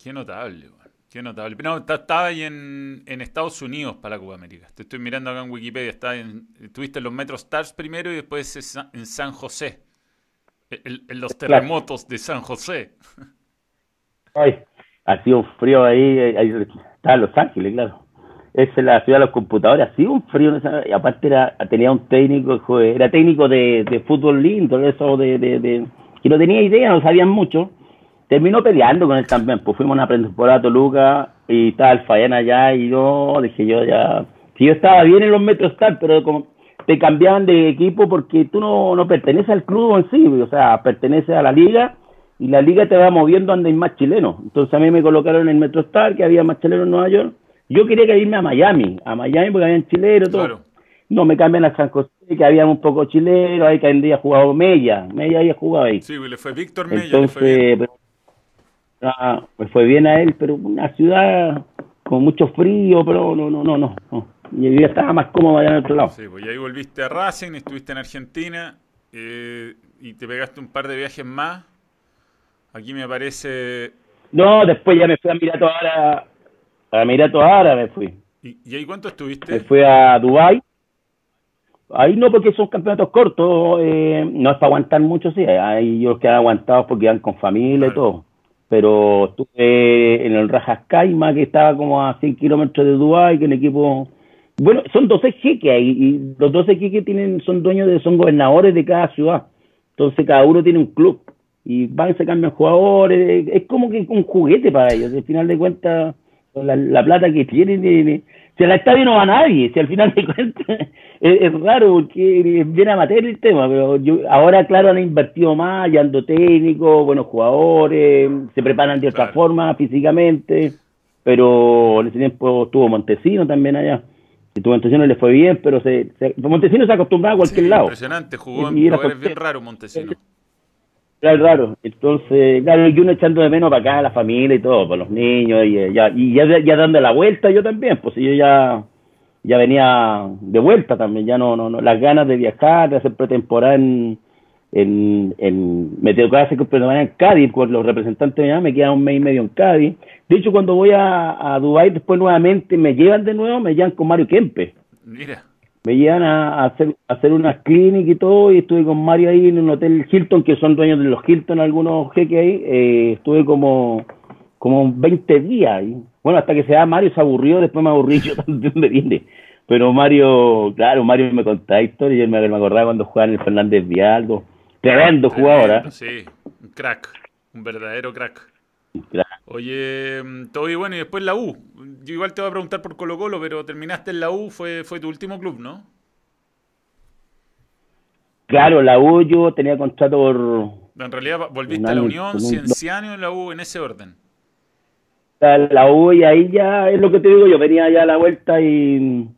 Qué notable, Qué notable. No, estaba ahí en, en, Estados Unidos para la Copa América. Te estoy mirando acá en Wikipedia. Está en, estuviste en los Metro Stars primero y después en San José. En, los terremotos de San José. Ay, ha sido un frío ahí, ahí estaba en Los Ángeles, claro. Esa es la ciudad de los computadores, ha sido un frío, y aparte era, tenía un técnico, era técnico de, de fútbol lindo, eso de, de, de, que no tenía idea, no sabían mucho, terminó peleando con él también, pues fuimos a una pretemporada a Toluca y estaba el Fayán allá y yo dije yo ya, si yo estaba bien en los metros tal, pero como te cambiaban de equipo porque tú no, no perteneces al club en sí, o sea, perteneces a la liga y la liga te va moviendo donde hay más chilenos. Entonces a mí me colocaron en el MetroStar, que había más chilenos en Nueva York. Yo quería irme a Miami, a Miami porque había chilenos, todo. No, me cambian a San José, que había un poco chilenos, ahí que había jugado Mella, Mella había jugado ahí. Sí, le fue Víctor Mella. Entonces, fue ah, me fue bien a él, pero una ciudad con mucho frío, pero no, no, no, no. no. Y estaba más cómodo allá en otro lado. Sí, pues ahí volviste a Racing, estuviste en Argentina eh, y te pegaste un par de viajes más Aquí me aparece. No, después ya me fui a Emirato Árabe. A Emirato Árabe me fui. ¿Y, ahí cuánto estuviste? Me fui a Dubai. Ahí no, porque son campeonatos cortos, eh, no es para aguantar mucho, sí. Ahí yo que han aguantado porque iban con familia y todo. Pero estuve en el Rajas Caima, que estaba como a 100 kilómetros de Dubai, que el equipo. Bueno, son 12 jeques ahí, y los 12 jeques tienen, son dueños de, son gobernadores de cada ciudad. Entonces cada uno tiene un club y van, se cambian jugadores, es como que un juguete para ellos, al final de cuentas, la, plata que tienen, si al estadio no va nadie, si al final de <laughs> cuentas es, raro porque viene a matar el tema, pero yo, ahora claro han invertido más, ya ando técnico, buenos jugadores, se preparan de otra forma físicamente, pero en ese tiempo estuvo Montesino también allá. Y tu Montesino le fue bien, pero se, Montesino se acostumbraba a cualquier lado. Impresionante, jugó en lugares bien raro Montesino. <laughs> Claro, raro. Entonces, claro, y uno echando de menos para acá, la familia y todo, para los niños, y ya, y ya, ya dando la vuelta yo también, pues yo ya, ya venía de vuelta también, ya no, no, no, las ganas de viajar, de hacer pretemporada en, en, en me tengo que hacer pretemporada en Cádiz, con los representantes de allá, me quedan un mes y medio en Cádiz. De hecho, cuando voy a, a Dubái después nuevamente, me llevan de nuevo, me llevan con Mario Kempe. Mira me llevan a, hacer, a hacer unas clínicas y todo, y estuve con Mario ahí en un hotel Hilton, que son dueños de los Hilton, algunos jeques ahí, eh, estuve como, como 20 días. Y, bueno, hasta que se da Mario se aburrió, después me aburrí yo <laughs> también me viene. Pero Mario, claro, Mario me contaba historias, y él me, me acordaba cuando jugaba en el Fernández Vialdo, tremendo jugador, ¿eh? Sí, un crack, un verdadero crack. Oye, mm, todo y bueno, y después la U. Yo igual te voy a preguntar por Colo Colo, pero terminaste en la U, fue, fue tu último club, ¿no? Claro, la U yo tenía contrato por... En realidad volviste a la Unión, Cienciano y la U en ese orden. La, U y ahí ya es lo que te digo, yo venía ya a la vuelta y,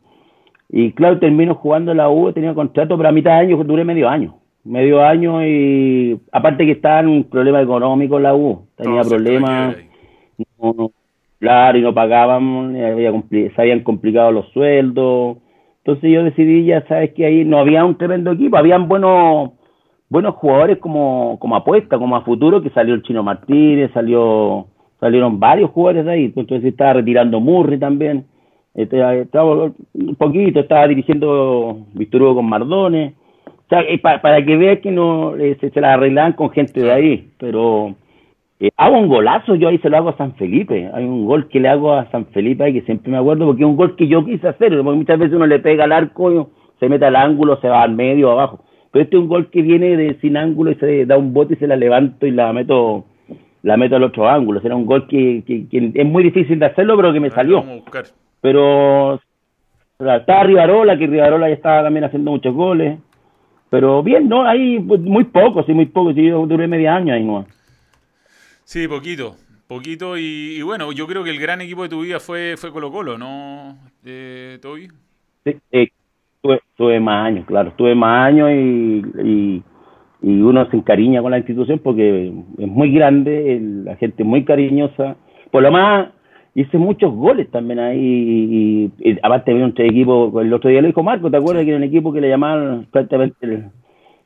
y claro, termino jugando la U, tenía contrato, pero a mitad de año duré medio año medio año y aparte que estaba en un problema económico la U, tenía problemas, claro, y no pagaban, había se habían complicado los sueldos, entonces yo decidí ya, sabes que ahí no había un tremendo equipo, habían buenos buenos jugadores como, como apuesta, como a futuro, que salió el Chino Martínez, salió salieron varios jugadores de ahí, entonces estaba retirando Murri también, estaba, un poquito, estaba dirigiendo Víctor con Mardones, eh, para, que veas que no eh, se, la arreglan con gente de ahí, pero eh, hago un golazo, yo ahí se lo hago a San Felipe, hay un gol que le hago a San Felipe ahí que siempre me acuerdo porque es un gol que yo quise hacer, porque muchas veces uno le pega al arco, se mete al ángulo, se va al medio, abajo, pero este es un gol que viene de sin ángulo y se da un bote y se la levanto y la meto la meto al otro ángulo, era un gol que, que, es muy difícil de hacerlo, pero que me salió. Pero estaba Rivarola, que Rivarola ya estaba también haciendo muchos goles. Pero bien, ¿no? Ahí pues, muy poco, sí, muy poco. Sí, yo duré medio año ahí, ¿no? Sí, poquito. Poquito y, bueno, yo creo que el gran equipo de tu vida fue, fue Colo Colo, ¿no, eh, Toby? Sí, eh, tuve, más años, claro. Tuve más años y, y, uno se encariña con la institución porque es muy grande, la gente es muy cariñosa. Por lo más, hice muchos goles también ahí. Y, aparte había un equipo, el otro día lo dijo Marco, ¿te acuerdas que era un equipo que le llamaban prácticamente,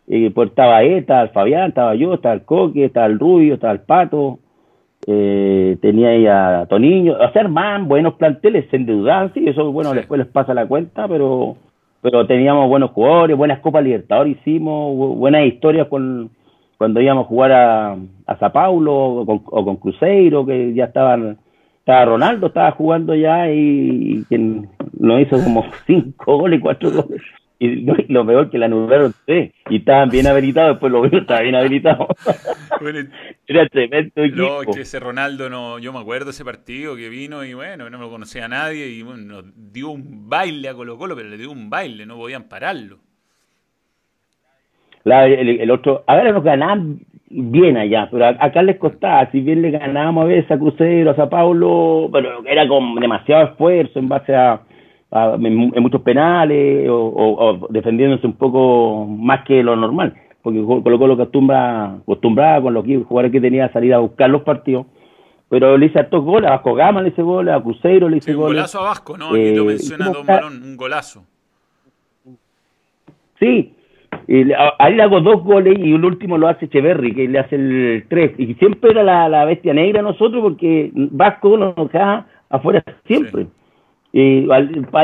eh, pues estaba el Fabián, estaba yo, estaba el Coque, estaba el Rubio, estaba el Pato, eh, tenía ahí a Toniño, o sea, hermano, buenos planteles, se endeudaban, sí, eso bueno, después les pasa la cuenta, pero pero teníamos buenos jugadores, buenas Copas Libertadores hicimos, buenas historias con cuando íbamos a jugar a, a Sao Paulo o con, o con Cruzeiro, que ya estaban estaba Ronaldo, estaba jugando ya y, quien nos hizo como <laughs> cinco goles, cuatro goles. Y lo mejor que la anularon tres. Y estaban bien habilitados, después lo veo, estaba bien habilitado. <laughs> <laughs> Era tremendo equipo. No, que ese Ronaldo, no, yo me acuerdo ese partido que vino y bueno, no lo conocía a nadie y bueno, nos dio un baile a Colo Colo, pero le dio un baile, no podían pararlo. el, el, otro, ahora nos ganaban bien allá, pero acá les costaba, si bien le ganábamos a veces a Crucero, a Sao Paulo, pero era con demasiado esfuerzo en base a, en, muchos penales o, defendiéndose un poco más que lo normal, porque colocó lo que acostumbra, acostumbraba con los jugadores que tenía a salir a buscar los partidos, pero le hice estos goles, a Vasco Gama le hice goles, a Cruzeiro le hice goles. Un golazo a Vasco, ¿no? Aquí lo eh, menciona Don Balón, un golazo. Sí, y ahí le hago dos goles y el último lo hace Echeverry, que le hace el tres. Y siempre era la, bestia negra nosotros porque Vasco nos dejaba afuera siempre. Y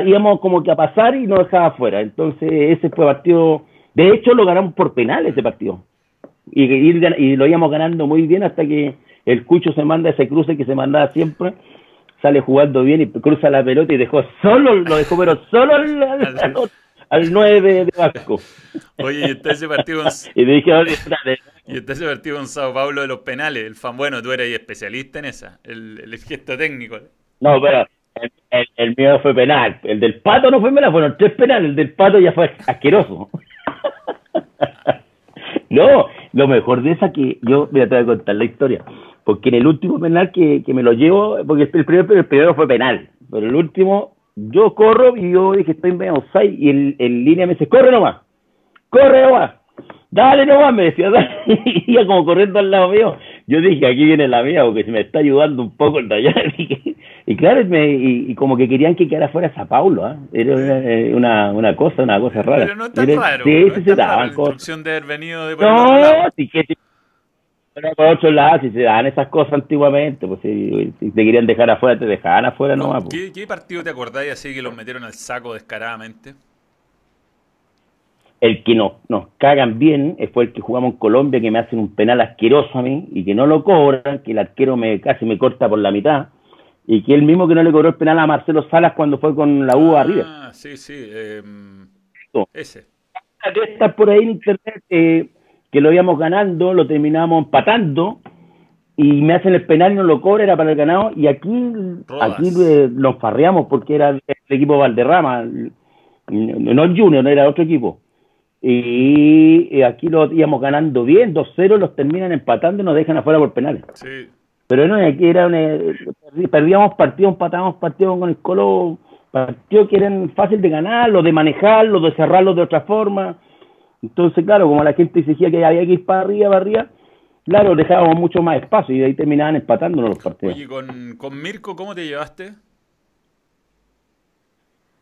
íbamos como que a pasar y nos dejaba afuera. Entonces ese fue partido, de hecho lo ganamos por penal ese partido. Y, y, lo íbamos ganando muy bien hasta que el Cucho se manda ese cruce que se mandaba siempre sale jugando bien y cruza la pelota y dejó solo, lo dejó pero solo la, la, <laughs> al 9 de Vasco. Oye, y está ese partido con... <laughs> y dije, y ese partido con Sao Paulo de los penales, el fan bueno, tú eres especialista en esa, el, el gesto técnico. No, pero el, el, mío fue penal, el del Pato no fue penal, fueron tres penales, el del Pato ya fue asqueroso. <laughs> no, lo mejor de esa que yo, mira, te voy a contar la historia, porque en el último penal que, que me lo llevo, porque el primero, el primero fue penal, pero el último yo corro y yo dije, estoy medio offside, y el, línea me dice, corre nomás, corre nomás. dale nomás, me decía, <laughs> dale. y iba como corriendo al lado mío. Yo dije, aquí viene la mía, porque se me está ayudando un poco el taller. <laughs> y claro, me, y, como que querían que quedara fuera Sao Paulo, ¿eh? era una, una, cosa, una cosa rara. Pero no es tan raro. Sí, no se daban cosas. de haber venido de No, sí que pero por otro lado, si se dan esas cosas antiguamente, pues si, te querían dejar afuera, te dejaban afuera no, nomás. Pues. ¿qué, ¿Qué partido te acordáis así que los metieron al saco descaradamente? El que no, nos cagan bien fue el que jugamos en Colombia, que me hacen un penal asqueroso a mí y que no lo cobran, que el arquero me casi me corta por la mitad y que el mismo que no le cobró el penal a Marcelo Salas cuando fue con la U arriba. Ah, sí, sí. Eh, ese. Está por ahí en internet eh, que lo íbamos ganando, lo terminamos empatando y me hacen el penal y no lo cobra, era para el ganado y aquí, aquí eh, nos farreamos porque era el equipo Valderrama, no el Junior, era otro equipo y aquí lo íbamos ganando bien, 2-0, los terminan empatando y nos dejan afuera por penales. Sí. Pero no, aquí era perdíamos partidos, empatábamos partidos con el Colo, partidos que eran fáciles de ganar, los de manejarlos, de cerrarlos de otra forma. Entonces, claro, como la gente exigía que había que ir para arriba, para arriba, claro, dejábamos mucho más espacio y de ahí terminaban empatándonos los partidos. Oye, con, con Mirko, ¿cómo te llevaste?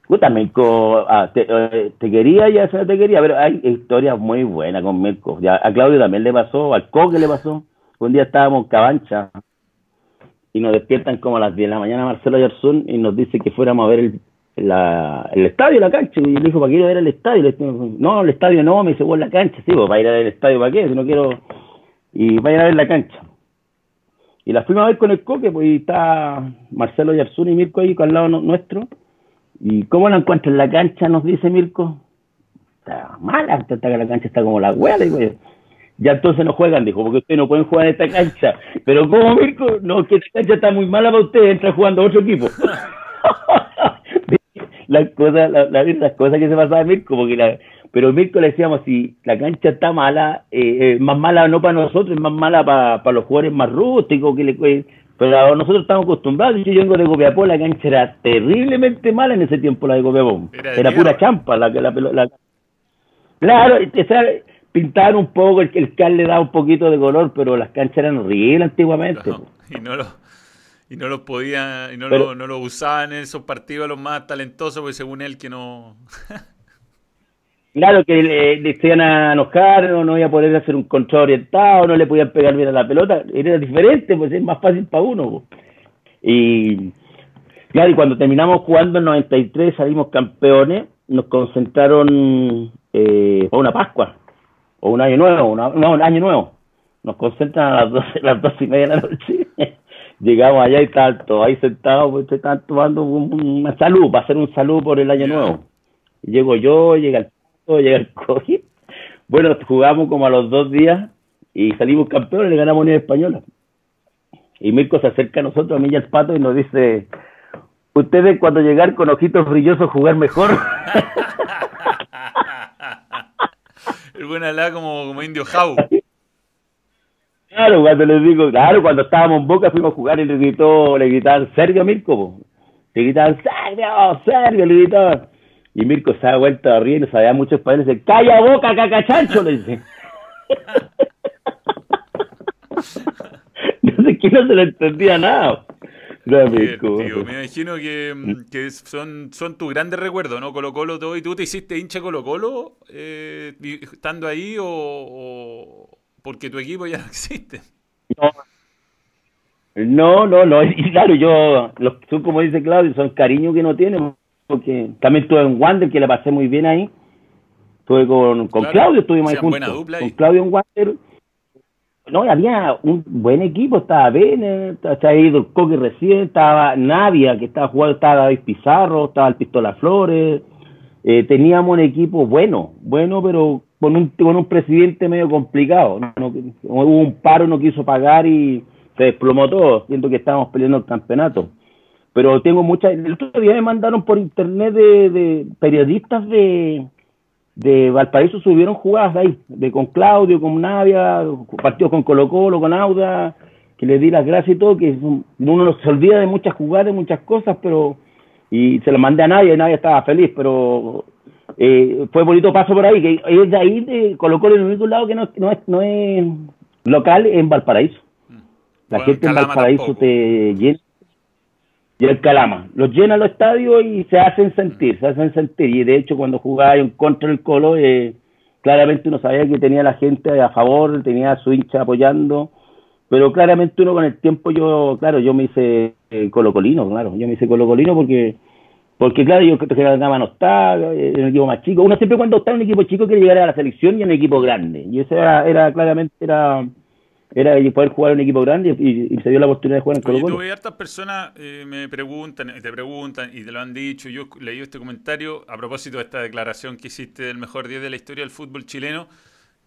Puta, Mirko, ah, eh, te, quería y ya no te quería, pero hay historias muy buenas con Mirko. Ya, a Claudio también le pasó, al Coque le pasó. Un día estábamos en Cabancha y nos despiertan como a las 10 de la mañana Marcelo Yarzún y nos dice que fuéramos a ver el, la, el estadio, la cancha. Y le dijo, ¿para qué ir a ver el estadio? Le no, el estadio no, me dice, bueno, la cancha. Sí, pues, para ir a ver el estadio, ¿para qué? Si no quiero... Y va a ver la cancha. Y la fuimos a ver con el Coque, pues está Marcelo Yarzún y Mirko ahí al lado nuestro ¿Y cómo la encuentras en la cancha? Nos dice Mirko. Está mala, que la cancha está como la hueá, digo Ya entonces no juegan, dijo, porque ustedes no pueden jugar en esta cancha. Pero ¿cómo, Mirko? No, que esta cancha está muy mala para ustedes, entra jugando a otro equipo. <laughs> las cosas, la, las cosas que se pasaba Mirko, porque la, pero Mirko le decíamos, si la cancha está mala, eh, eh, más mala no para nosotros, es más mala para, para los jugadores más rústicos, que le pero nosotros estamos acostumbrados. Yo vengo de Copiapó, la cancha era terriblemente mala en ese tiempo, la de Copiapó. Era, pura champa la que la, la, Claro, pintar un poco, el, el cal le daba un poquito de color, pero las canchas eran horribles antiguamente. y no lo y no los podían y no, lo, no lo usaban en esos partidos los más talentosos, porque según él que no <laughs> Claro que le, le a enojar, no, no iba a poder hacer un control orientado, no le podían pegar bien a la pelota, era diferente, pues es más fácil para uno. Y claro, y cuando terminamos jugando en 93, salimos campeones, nos concentraron eh, una Pascua, o un año nuevo, no, un año nuevo. Nos concentran a las dos, las dos y media de la noche. <laughs> Llegamos allá y todos ahí sentados, pues estaban tomando una salud, para hacer un salud por el año nuevo. llego yo, llega el llega el COVID. Bueno, jugamos como a los dos días y salimos campeones, le ganamos a Unión Española. Y Mirko se acerca a nosotros, a mí y al pato, y nos dice, ustedes cuando llegar con ojitos brillosos jugar mejor. <laughs> el buen Alá como, como indio Jau. <laughs> Claro, cuando les digo, claro, cuando estábamos en Boca fuimos a jugar y le gritó, le gritaban Sergio Mirko, le gritaban Sergio, Sergio, le gritaban. Y Mirko se da vuelta a reír, sabía mucho español, y dice, ¡calla boca, cacachancho! Le dice. <laughs> no sé quién no se le entendía nada. No, Mirko. me imagino que, que, son, son tus grandes recuerdos, ¿no? Colo Colo todo. ¿Y tú te hiciste hincha Colo Colo eh, estando ahí o, porque tu equipo ya no existe? No, no, no. Y claro, yo, los, tú como dice Claudio, son cariños que no tienen porque también estuve en Wander, que le pasé muy bien ahí. Estuve con, con Claudio, estuvimos ahí juntos. Con Claudio en Wander. No, había un buen equipo, estaba Bene, estaba ido el Coque recién, estaba Navia, que estaba jugando, estaba David Pizarro, estaba el Pistola Flores. Eh, teníamos un equipo bueno, bueno, pero con un, con un presidente medio complicado. hubo un paro, no quiso pagar y se desplomó todo, siento que estábamos peleando el campeonato pero tengo muchas. El otro día me mandaron por internet de, periodistas de, de Valparaíso, subieron jugadas ahí, de con Claudio, con Navia, partidos con Colo Colo, con Auda, que le di las gracias y todo, que uno se olvida de muchas jugadas, de muchas cosas, pero. Y se lo mandé a Navia y Navia estaba feliz, pero eh, fue bonito paso por ahí, que es de ahí de colocó en el único lado que no, no, es, no es local en Valparaíso. La gente en Valparaíso te llena y el Calama. Los llena los estadios y se hacen sentir, se hacen sentir. Y de hecho, cuando jugaba en contra del Colo, eh, claramente uno sabía que tenía la gente a favor, tenía a su hincha apoyando. Pero claramente uno con el tiempo, yo, claro, yo me hice eh, colocolino, claro, yo me hice colocolino porque, porque claro, yo creo que la gama no está, en un equipo más chico. Uno siempre cuando está en un equipo chico quiere llegar a la selección y en un equipo grande. Y eso era, era claramente, era era poder jugar en un equipo grande y, se dio la oportunidad de jugar en Colo Colo. Tuve hartas personas eh, me preguntan, te preguntan y te lo han dicho. Yo leí este comentario a propósito de esta declaración que hiciste del mejor día de la historia del fútbol chileno,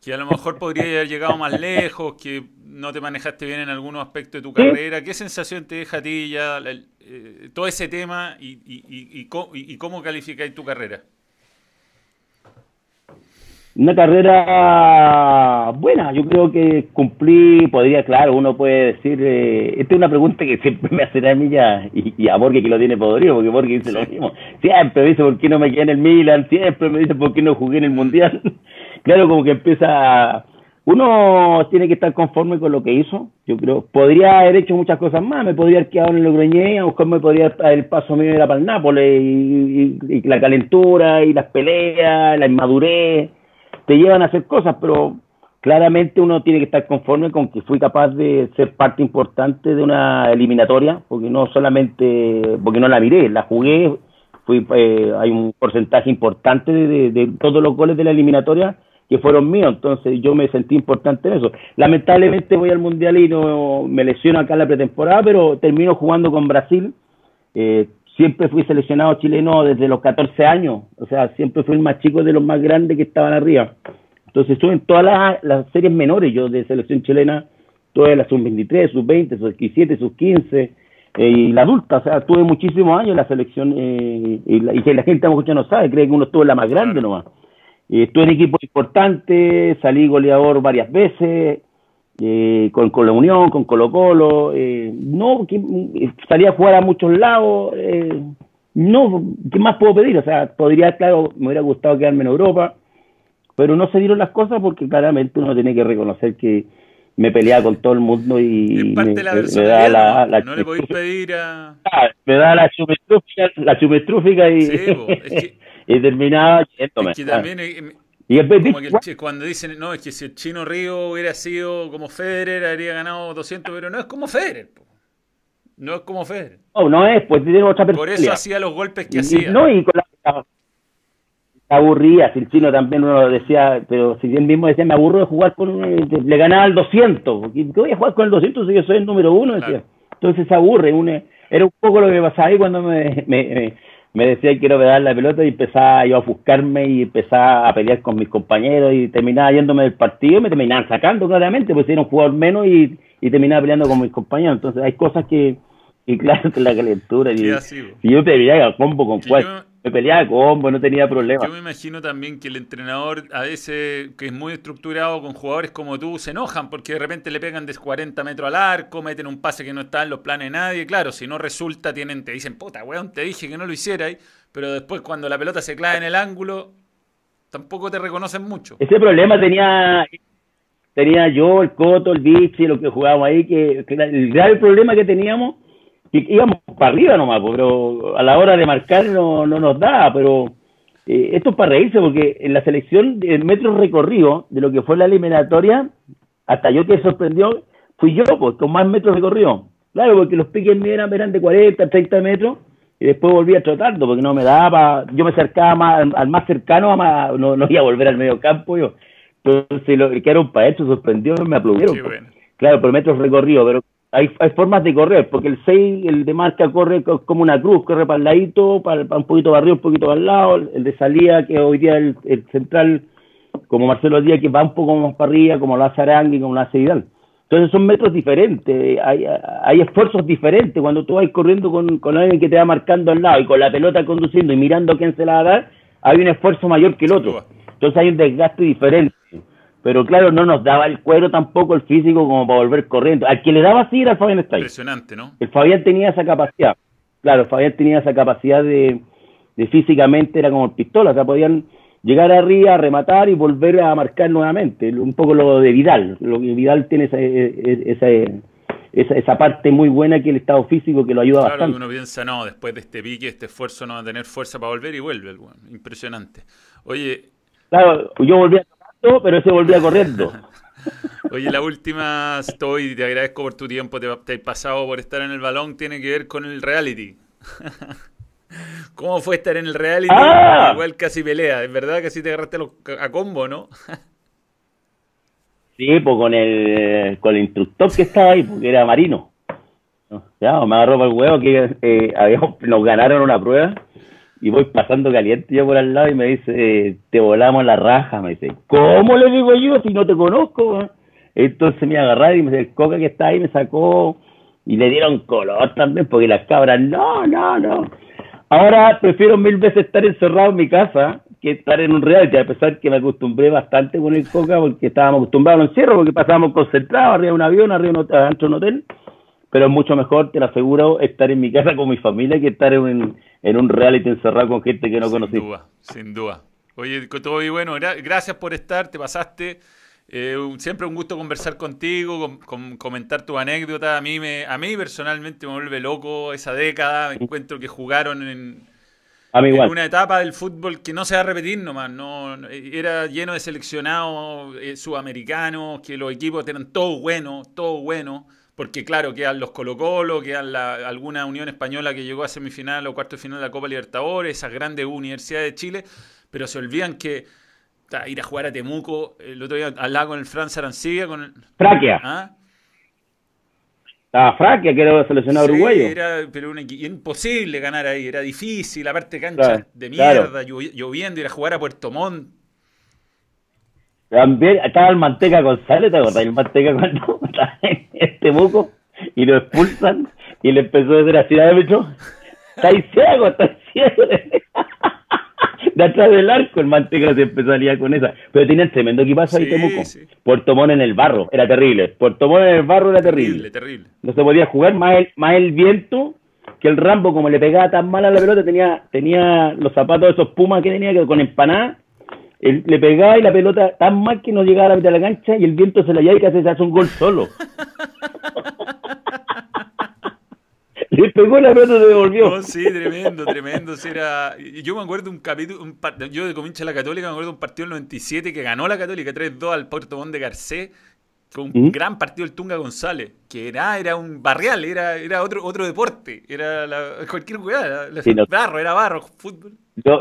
que a lo mejor podría haber llegado más lejos, que no te manejaste bien en algunos aspectos de tu carrera. ¿Qué sensación te deja a ti ya eh, todo ese tema y, y, y, y cómo calificáis tu carrera? Una carrera buena, yo creo que cumplí, podría, claro, uno puede decir, eh, esta es una pregunta que siempre me hacen a mí ya, y, a Borges que lo tiene podrido, porque Borges dice lo mismo, siempre me dice por qué no me quedé en el Milan, siempre me dice por qué no jugué en el Mundial, claro, como que empieza, uno tiene que estar conforme con lo que hizo, yo creo, podría haber hecho muchas cosas más, me podría haber quedado en el Logroñé, a buscar me podría el paso mío era para el Nápoles, y la calentura, y las peleas, la inmadurez, te llevan a hacer cosas, pero claramente uno tiene que estar conforme con que fui capaz de ser parte importante de una eliminatoria, porque no solamente, porque no la miré, la jugué, fui, eh, hay un porcentaje importante de, todos los goles de la eliminatoria que fueron míos, entonces yo me sentí importante en eso. Lamentablemente voy al Mundial y no me lesiono acá en la pretemporada, pero termino jugando con Brasil. Eh, siempre fui seleccionado chileno desde los 14 años, o sea, siempre fui el más chico de los más grandes que estaban arriba. Entonces estuve en todas las, series menores yo de selección chilena, todas las sub-23, sub-20, sub-17, sub-15 eh, y la adulta, o sea, tuve muchísimos años en la selección eh, y, la, y, que la gente mucho no sabe, cree que uno estuvo en la más grande nomás. Eh, estuve en equipos importantes, salí goleador varias veces, eh, con, con, la Unión, con Colo Colo, eh, no, que, salía a jugar a muchos lados, eh, no, ¿qué más puedo pedir? O sea, podría, claro, me hubiera gustado quedarme en Europa, pero no se dieron las cosas porque claramente uno tiene que reconocer que me peleaba con todo el mundo y me, da la, la, no le podéis pedir a... Ah, me da la chumetrúfica, la chumetrúfica y, y terminaba yéndome. Es que también, y como que cuando dicen, no, es que si el chino Río hubiera sido como Federer, habría ganado 200, pero no es como Federer. No es como Federer. No, no es, pues tiene otra Por eso hacía los golpes que hacía. No, y con la, aburría, si el chino también uno decía, pero si bien mismo decía, me aburro de jugar con, le ganaba al 200, ¿qué voy a jugar con el 200 si yo soy el número uno? Decía. Entonces se aburre, era un poco lo que pasaba ahí cuando me, me me decía que quiero pegar la pelota y empezaba yo a ofuscarme y empezaba a pelear con mis compañeros y terminaba yéndome del partido y me terminaban sacando claramente, pues era un jugador menos y, y terminaba peleando con mis compañeros. Entonces hay cosas que, y claro <laughs> que la calentura. Y, y yo peleaba combo con cuál. Me peleaba combo, no tenía problema. Yo me imagino también que el entrenador, a veces, que es muy estructurado con jugadores como tú, se enojan porque de repente le pegan de 40 metros al arco, meten un pase que no está en los planes de nadie. Claro, si no resulta, tienen, te dicen, puta, weón, te dije que no lo hicieras. Pero después, cuando la pelota se clava en el ángulo, tampoco te reconocen mucho. Ese problema tenía tenía yo, el Coto, el Vichy, lo que jugábamos ahí, que, que el grave problema que teníamos íbamos para arriba nomás, pero a la hora de marcar no, no nos da, pero eh, esto es para reírse, porque en la selección de metros recorridos de lo que fue la eliminatoria, hasta yo que sorprendió, fui yo, pues, con más metros recorridos. Claro, porque los piques míos eran, eran de 40, 30 metros, y después volví a trotando, porque no me daba, yo me acercaba más, al más cercano, no, no iba a volver al medio campo yo. Entonces, lo que era un país sorprendió, me aplaudieron. Claro, por metros recorridos, pero hay, hay formas de correr, porque el 6, el de marca corre como una cruz, corre para el ladito, para, un poquito para arriba, un poquito para el lado, el de salida, que hoy día el, el central, como Marcelo Díaz, que va un poco más para arriba, como lo hace Arangui, como lo hace Vidal. Entonces son metros diferentes, hay, hay esfuerzos diferentes. Cuando tú vas corriendo con, con alguien que te va marcando al lado y con la pelota conduciendo y mirando quién se la va a dar, hay un esfuerzo mayor que el otro. Entonces hay un desgaste diferente pero claro, no nos daba el cuero tampoco el físico como para volver corriendo. Al que le daba así era el Fabián Stay. Impresionante, ¿no? El Fabián tenía esa capacidad. Claro, el Fabián tenía esa capacidad de, de físicamente era como pistola, o sea, podían llegar arriba, rematar y volver a marcar nuevamente. Un poco lo de Vidal, lo que Vidal tiene esa, esa, esa, esa parte muy buena que el estado físico que lo ayuda claro, bastante. uno piensa, no, después de este pique, este esfuerzo no va a tener fuerza para volver y vuelve. Impresionante. Oye. Claro, yo volvía pero ese volvía corriendo. <laughs> Oye, la última estoy, te agradezco por tu tiempo, te, te he pasado por estar en el balón, tiene que ver con el reality. <laughs> ¿Cómo fue estar en el reality? ¡Ah! Igual casi pelea, es verdad que así te agarraste a combo, ¿no? <laughs> sí, pues con el, con el instructor que estaba ahí, porque era marino. Ya, me agarró por el huevo que eh, nos ganaron una prueba y voy pasando caliente yo por al lado y me dice, eh, te volamos la raja, me dice, ¿cómo le digo yo si no te conozco? Entonces me agarraron y me dice, el coca que está ahí me sacó y le dieron color también, porque las cabras, no, no, no. Ahora prefiero mil veces estar encerrado en mi casa que estar en un reality, a pesar que me acostumbré bastante con el coca porque estábamos acostumbrados al encierro, porque pasábamos concentrados arriba de un avión, arriba de un hotel pero es mucho mejor, te lo aseguro, estar en mi casa con mi familia que estar en, en un reality encerrado con gente que no conocí. Sin duda, sin duda. Oye, todo y bueno, gracias por estar, te pasaste. Eh, siempre un gusto conversar contigo, comentar tu anécdota. A mí, me, a mí personalmente me vuelve loco esa década. Me encuentro que jugaron en, una etapa del fútbol que no se va a repetir nomás. No, era lleno de seleccionados eh, sudamericanos, que los equipos eran todos buenos, todos buenos porque claro, quedan los Colo Colo, quedan la, alguna Unión Española que llegó a semifinal o cuarto de final de la Copa Libertadores, esas grandes universidades de Chile, pero se olvidan que ir a jugar a Temuco, el otro día al con el Franz Arancibia, con el... Fraquia. ¿Ah? Estaba Fraquia, que era seleccionado sí, uruguayo. Era, pero un, imposible ganar ahí, era difícil, aparte cancha de mierda, lloviendo, ir a jugar a Puerto Montt. También estaba el Manteca González, ¿te acordás? El Manteca cuando <laughs> este buco y lo expulsan y le empezó a decir así, de metro, estáis ciego, estáis ciego. <laughs> De atrás del arco el Manteca se empezó a liar con esa. Pero tenían tremendo equipazo ahí Temuco. Sí. Puerto Montt en el barro, era terrible. Puerto Montt en el barro era terrible. Terrible, No se podía jugar, más el, más el viento que el Rambo, como le pegaba tan mal a la pelota, tenía, tenía los zapatos de esos pumas que tenía que con empanada le pegaba y la pelota tan mal que no llegaba a la mitad de la cancha y el viento se la lleva y casi se hace un gol solo. <laughs> le pegó la pelota y se devolvió. sí, tremendo, tremendo. Era... Yo me acuerdo un capítulo, yo de Comincha la Católica, me acuerdo un partido en el 97 que ganó la Católica 3-2 al Puerto Montt de Garcés. Con un ¿Mm? gran partido el Tunga González, que era, era un barrial, era, era otro, otro deporte, era cualquier jugada, barro, era barro, fútbol. Yo,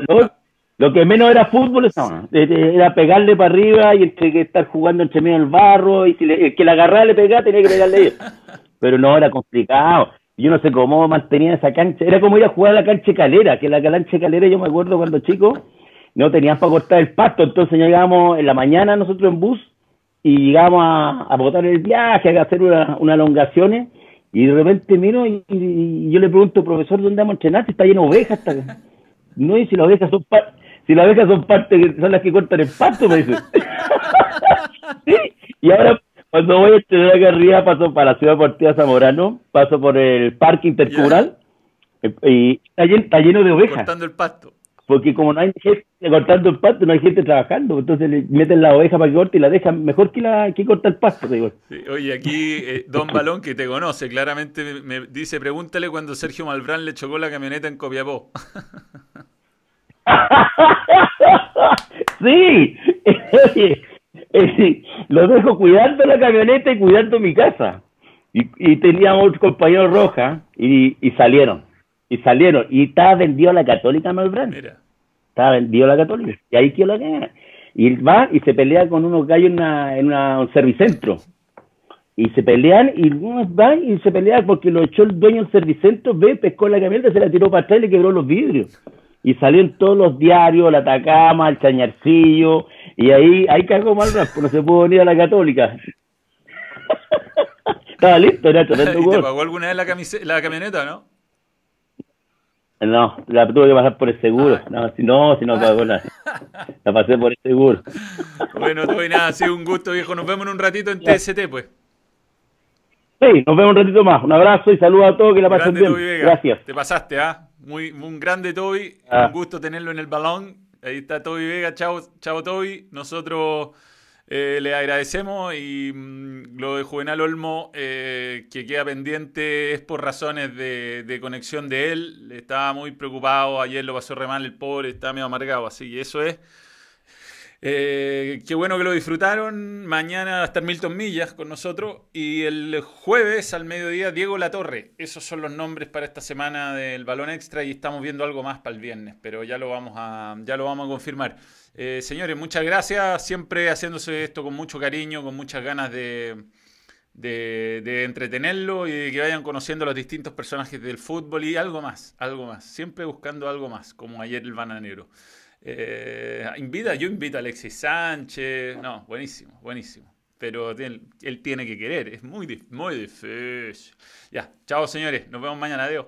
lo que menos era fútbol era pegarle para arriba y entre que estar jugando entre medio del barro y si le, el que la agarraba le pegaba tenía que pegarle <laughs> Pero no, era complicado. Yo no sé cómo mantenía esa cancha. Era como ir a jugar a la cancha calera, que la cancha calera yo me acuerdo cuando chico no tenían para cortar el pasto, entonces llegábamos en la mañana nosotros en bus y llegamos a, a botar el viaje, a hacer unas una elongaciones y de repente miro y, yo le pregunto, profesor, ¿dónde vamos a entrenar? está lleno de ovejas. <laughs> No, y si las ovejas son si las abejas son parte son las que cortan el pasto, me dice. <laughs> Y ahora, cuando voy a estudiar acá arriba, paso para la ciudad deportiva Zamorano, paso por el parque intercultural y está lleno, de ovejas. Cortando el pasto. Porque como no hay gente cortando el pasto, no hay gente trabajando, entonces le meten la oveja para que corte y la dejan mejor que la que corta el pasto. Digo. oye, aquí eh, Don Balón, que te conoce, claramente me dice, pregúntale cuando Sergio Malbrán le chocó la camioneta en Copiapó. <laughs> sí, <laughs> lo dejo cuidando la camioneta y cuidando mi casa. Y, y teníamos compañeros roja y, y salieron. Y salieron. Y estaba vendido a la católica Malbrán. Estaba vendido a la católica. Y ahí quedó la gana. Y va y se pelea con unos gallos en, una, en un servicentro. Y se pelean y va y se pelea porque lo echó el dueño del servicentro, ve, pescó la camioneta, se la tiró para atrás y le quebró los vidrios y salió en todos los diarios, la Atacama, el Chañarcillo, y ahí, ahí cagó mal no se pudo venir a la Católica. <laughs> Estaba listo, era <laughs> ¿Y te pagó alguna vez la, la camioneta, no? No, la tuve que pasar por el seguro. Ah. No, si no, si no pagó nada. La pasé por el seguro. <laughs> bueno, todo y nada, ha sido un gusto, viejo. Nos vemos en un ratito en TST, pues. Sí, nos vemos un ratito más. Un abrazo y saludos a todos, que la pasen bien. Gracias. Te pasaste, ¿ah? Muy, un grande Toby. Ah. Un gusto tenerlo en el balón. Ahí está Toby Vega. Chao, chao Toby. Nosotros eh, le agradecemos y mm, lo de Juvenal Olmo eh, que queda pendiente es por razones de, conexión de él. Estaba muy preocupado. Ayer lo pasó re mal el pobre. Está medio amargado. Así que eso es. Eh, qué bueno que lo disfrutaron. Mañana va a estar Milton Millas con nosotros. Y el jueves al mediodía, Diego Latorre. Esos son los nombres para esta semana del balón extra. Y estamos viendo algo más para el viernes. Pero ya lo vamos a, ya lo vamos a confirmar. Eh, señores, muchas gracias. Siempre haciéndose esto con mucho cariño, con muchas ganas de, de, entretenerlo y de que vayan conociendo los distintos personajes del fútbol y algo más, algo más. Siempre buscando algo más, como ayer el bananero. Eh, invita, yo invito a Alexis Sánchez. No, buenísimo, buenísimo. Pero él, tiene que querer, es muy, muy difícil. Ya, chao señores, nos vemos mañana, adiós.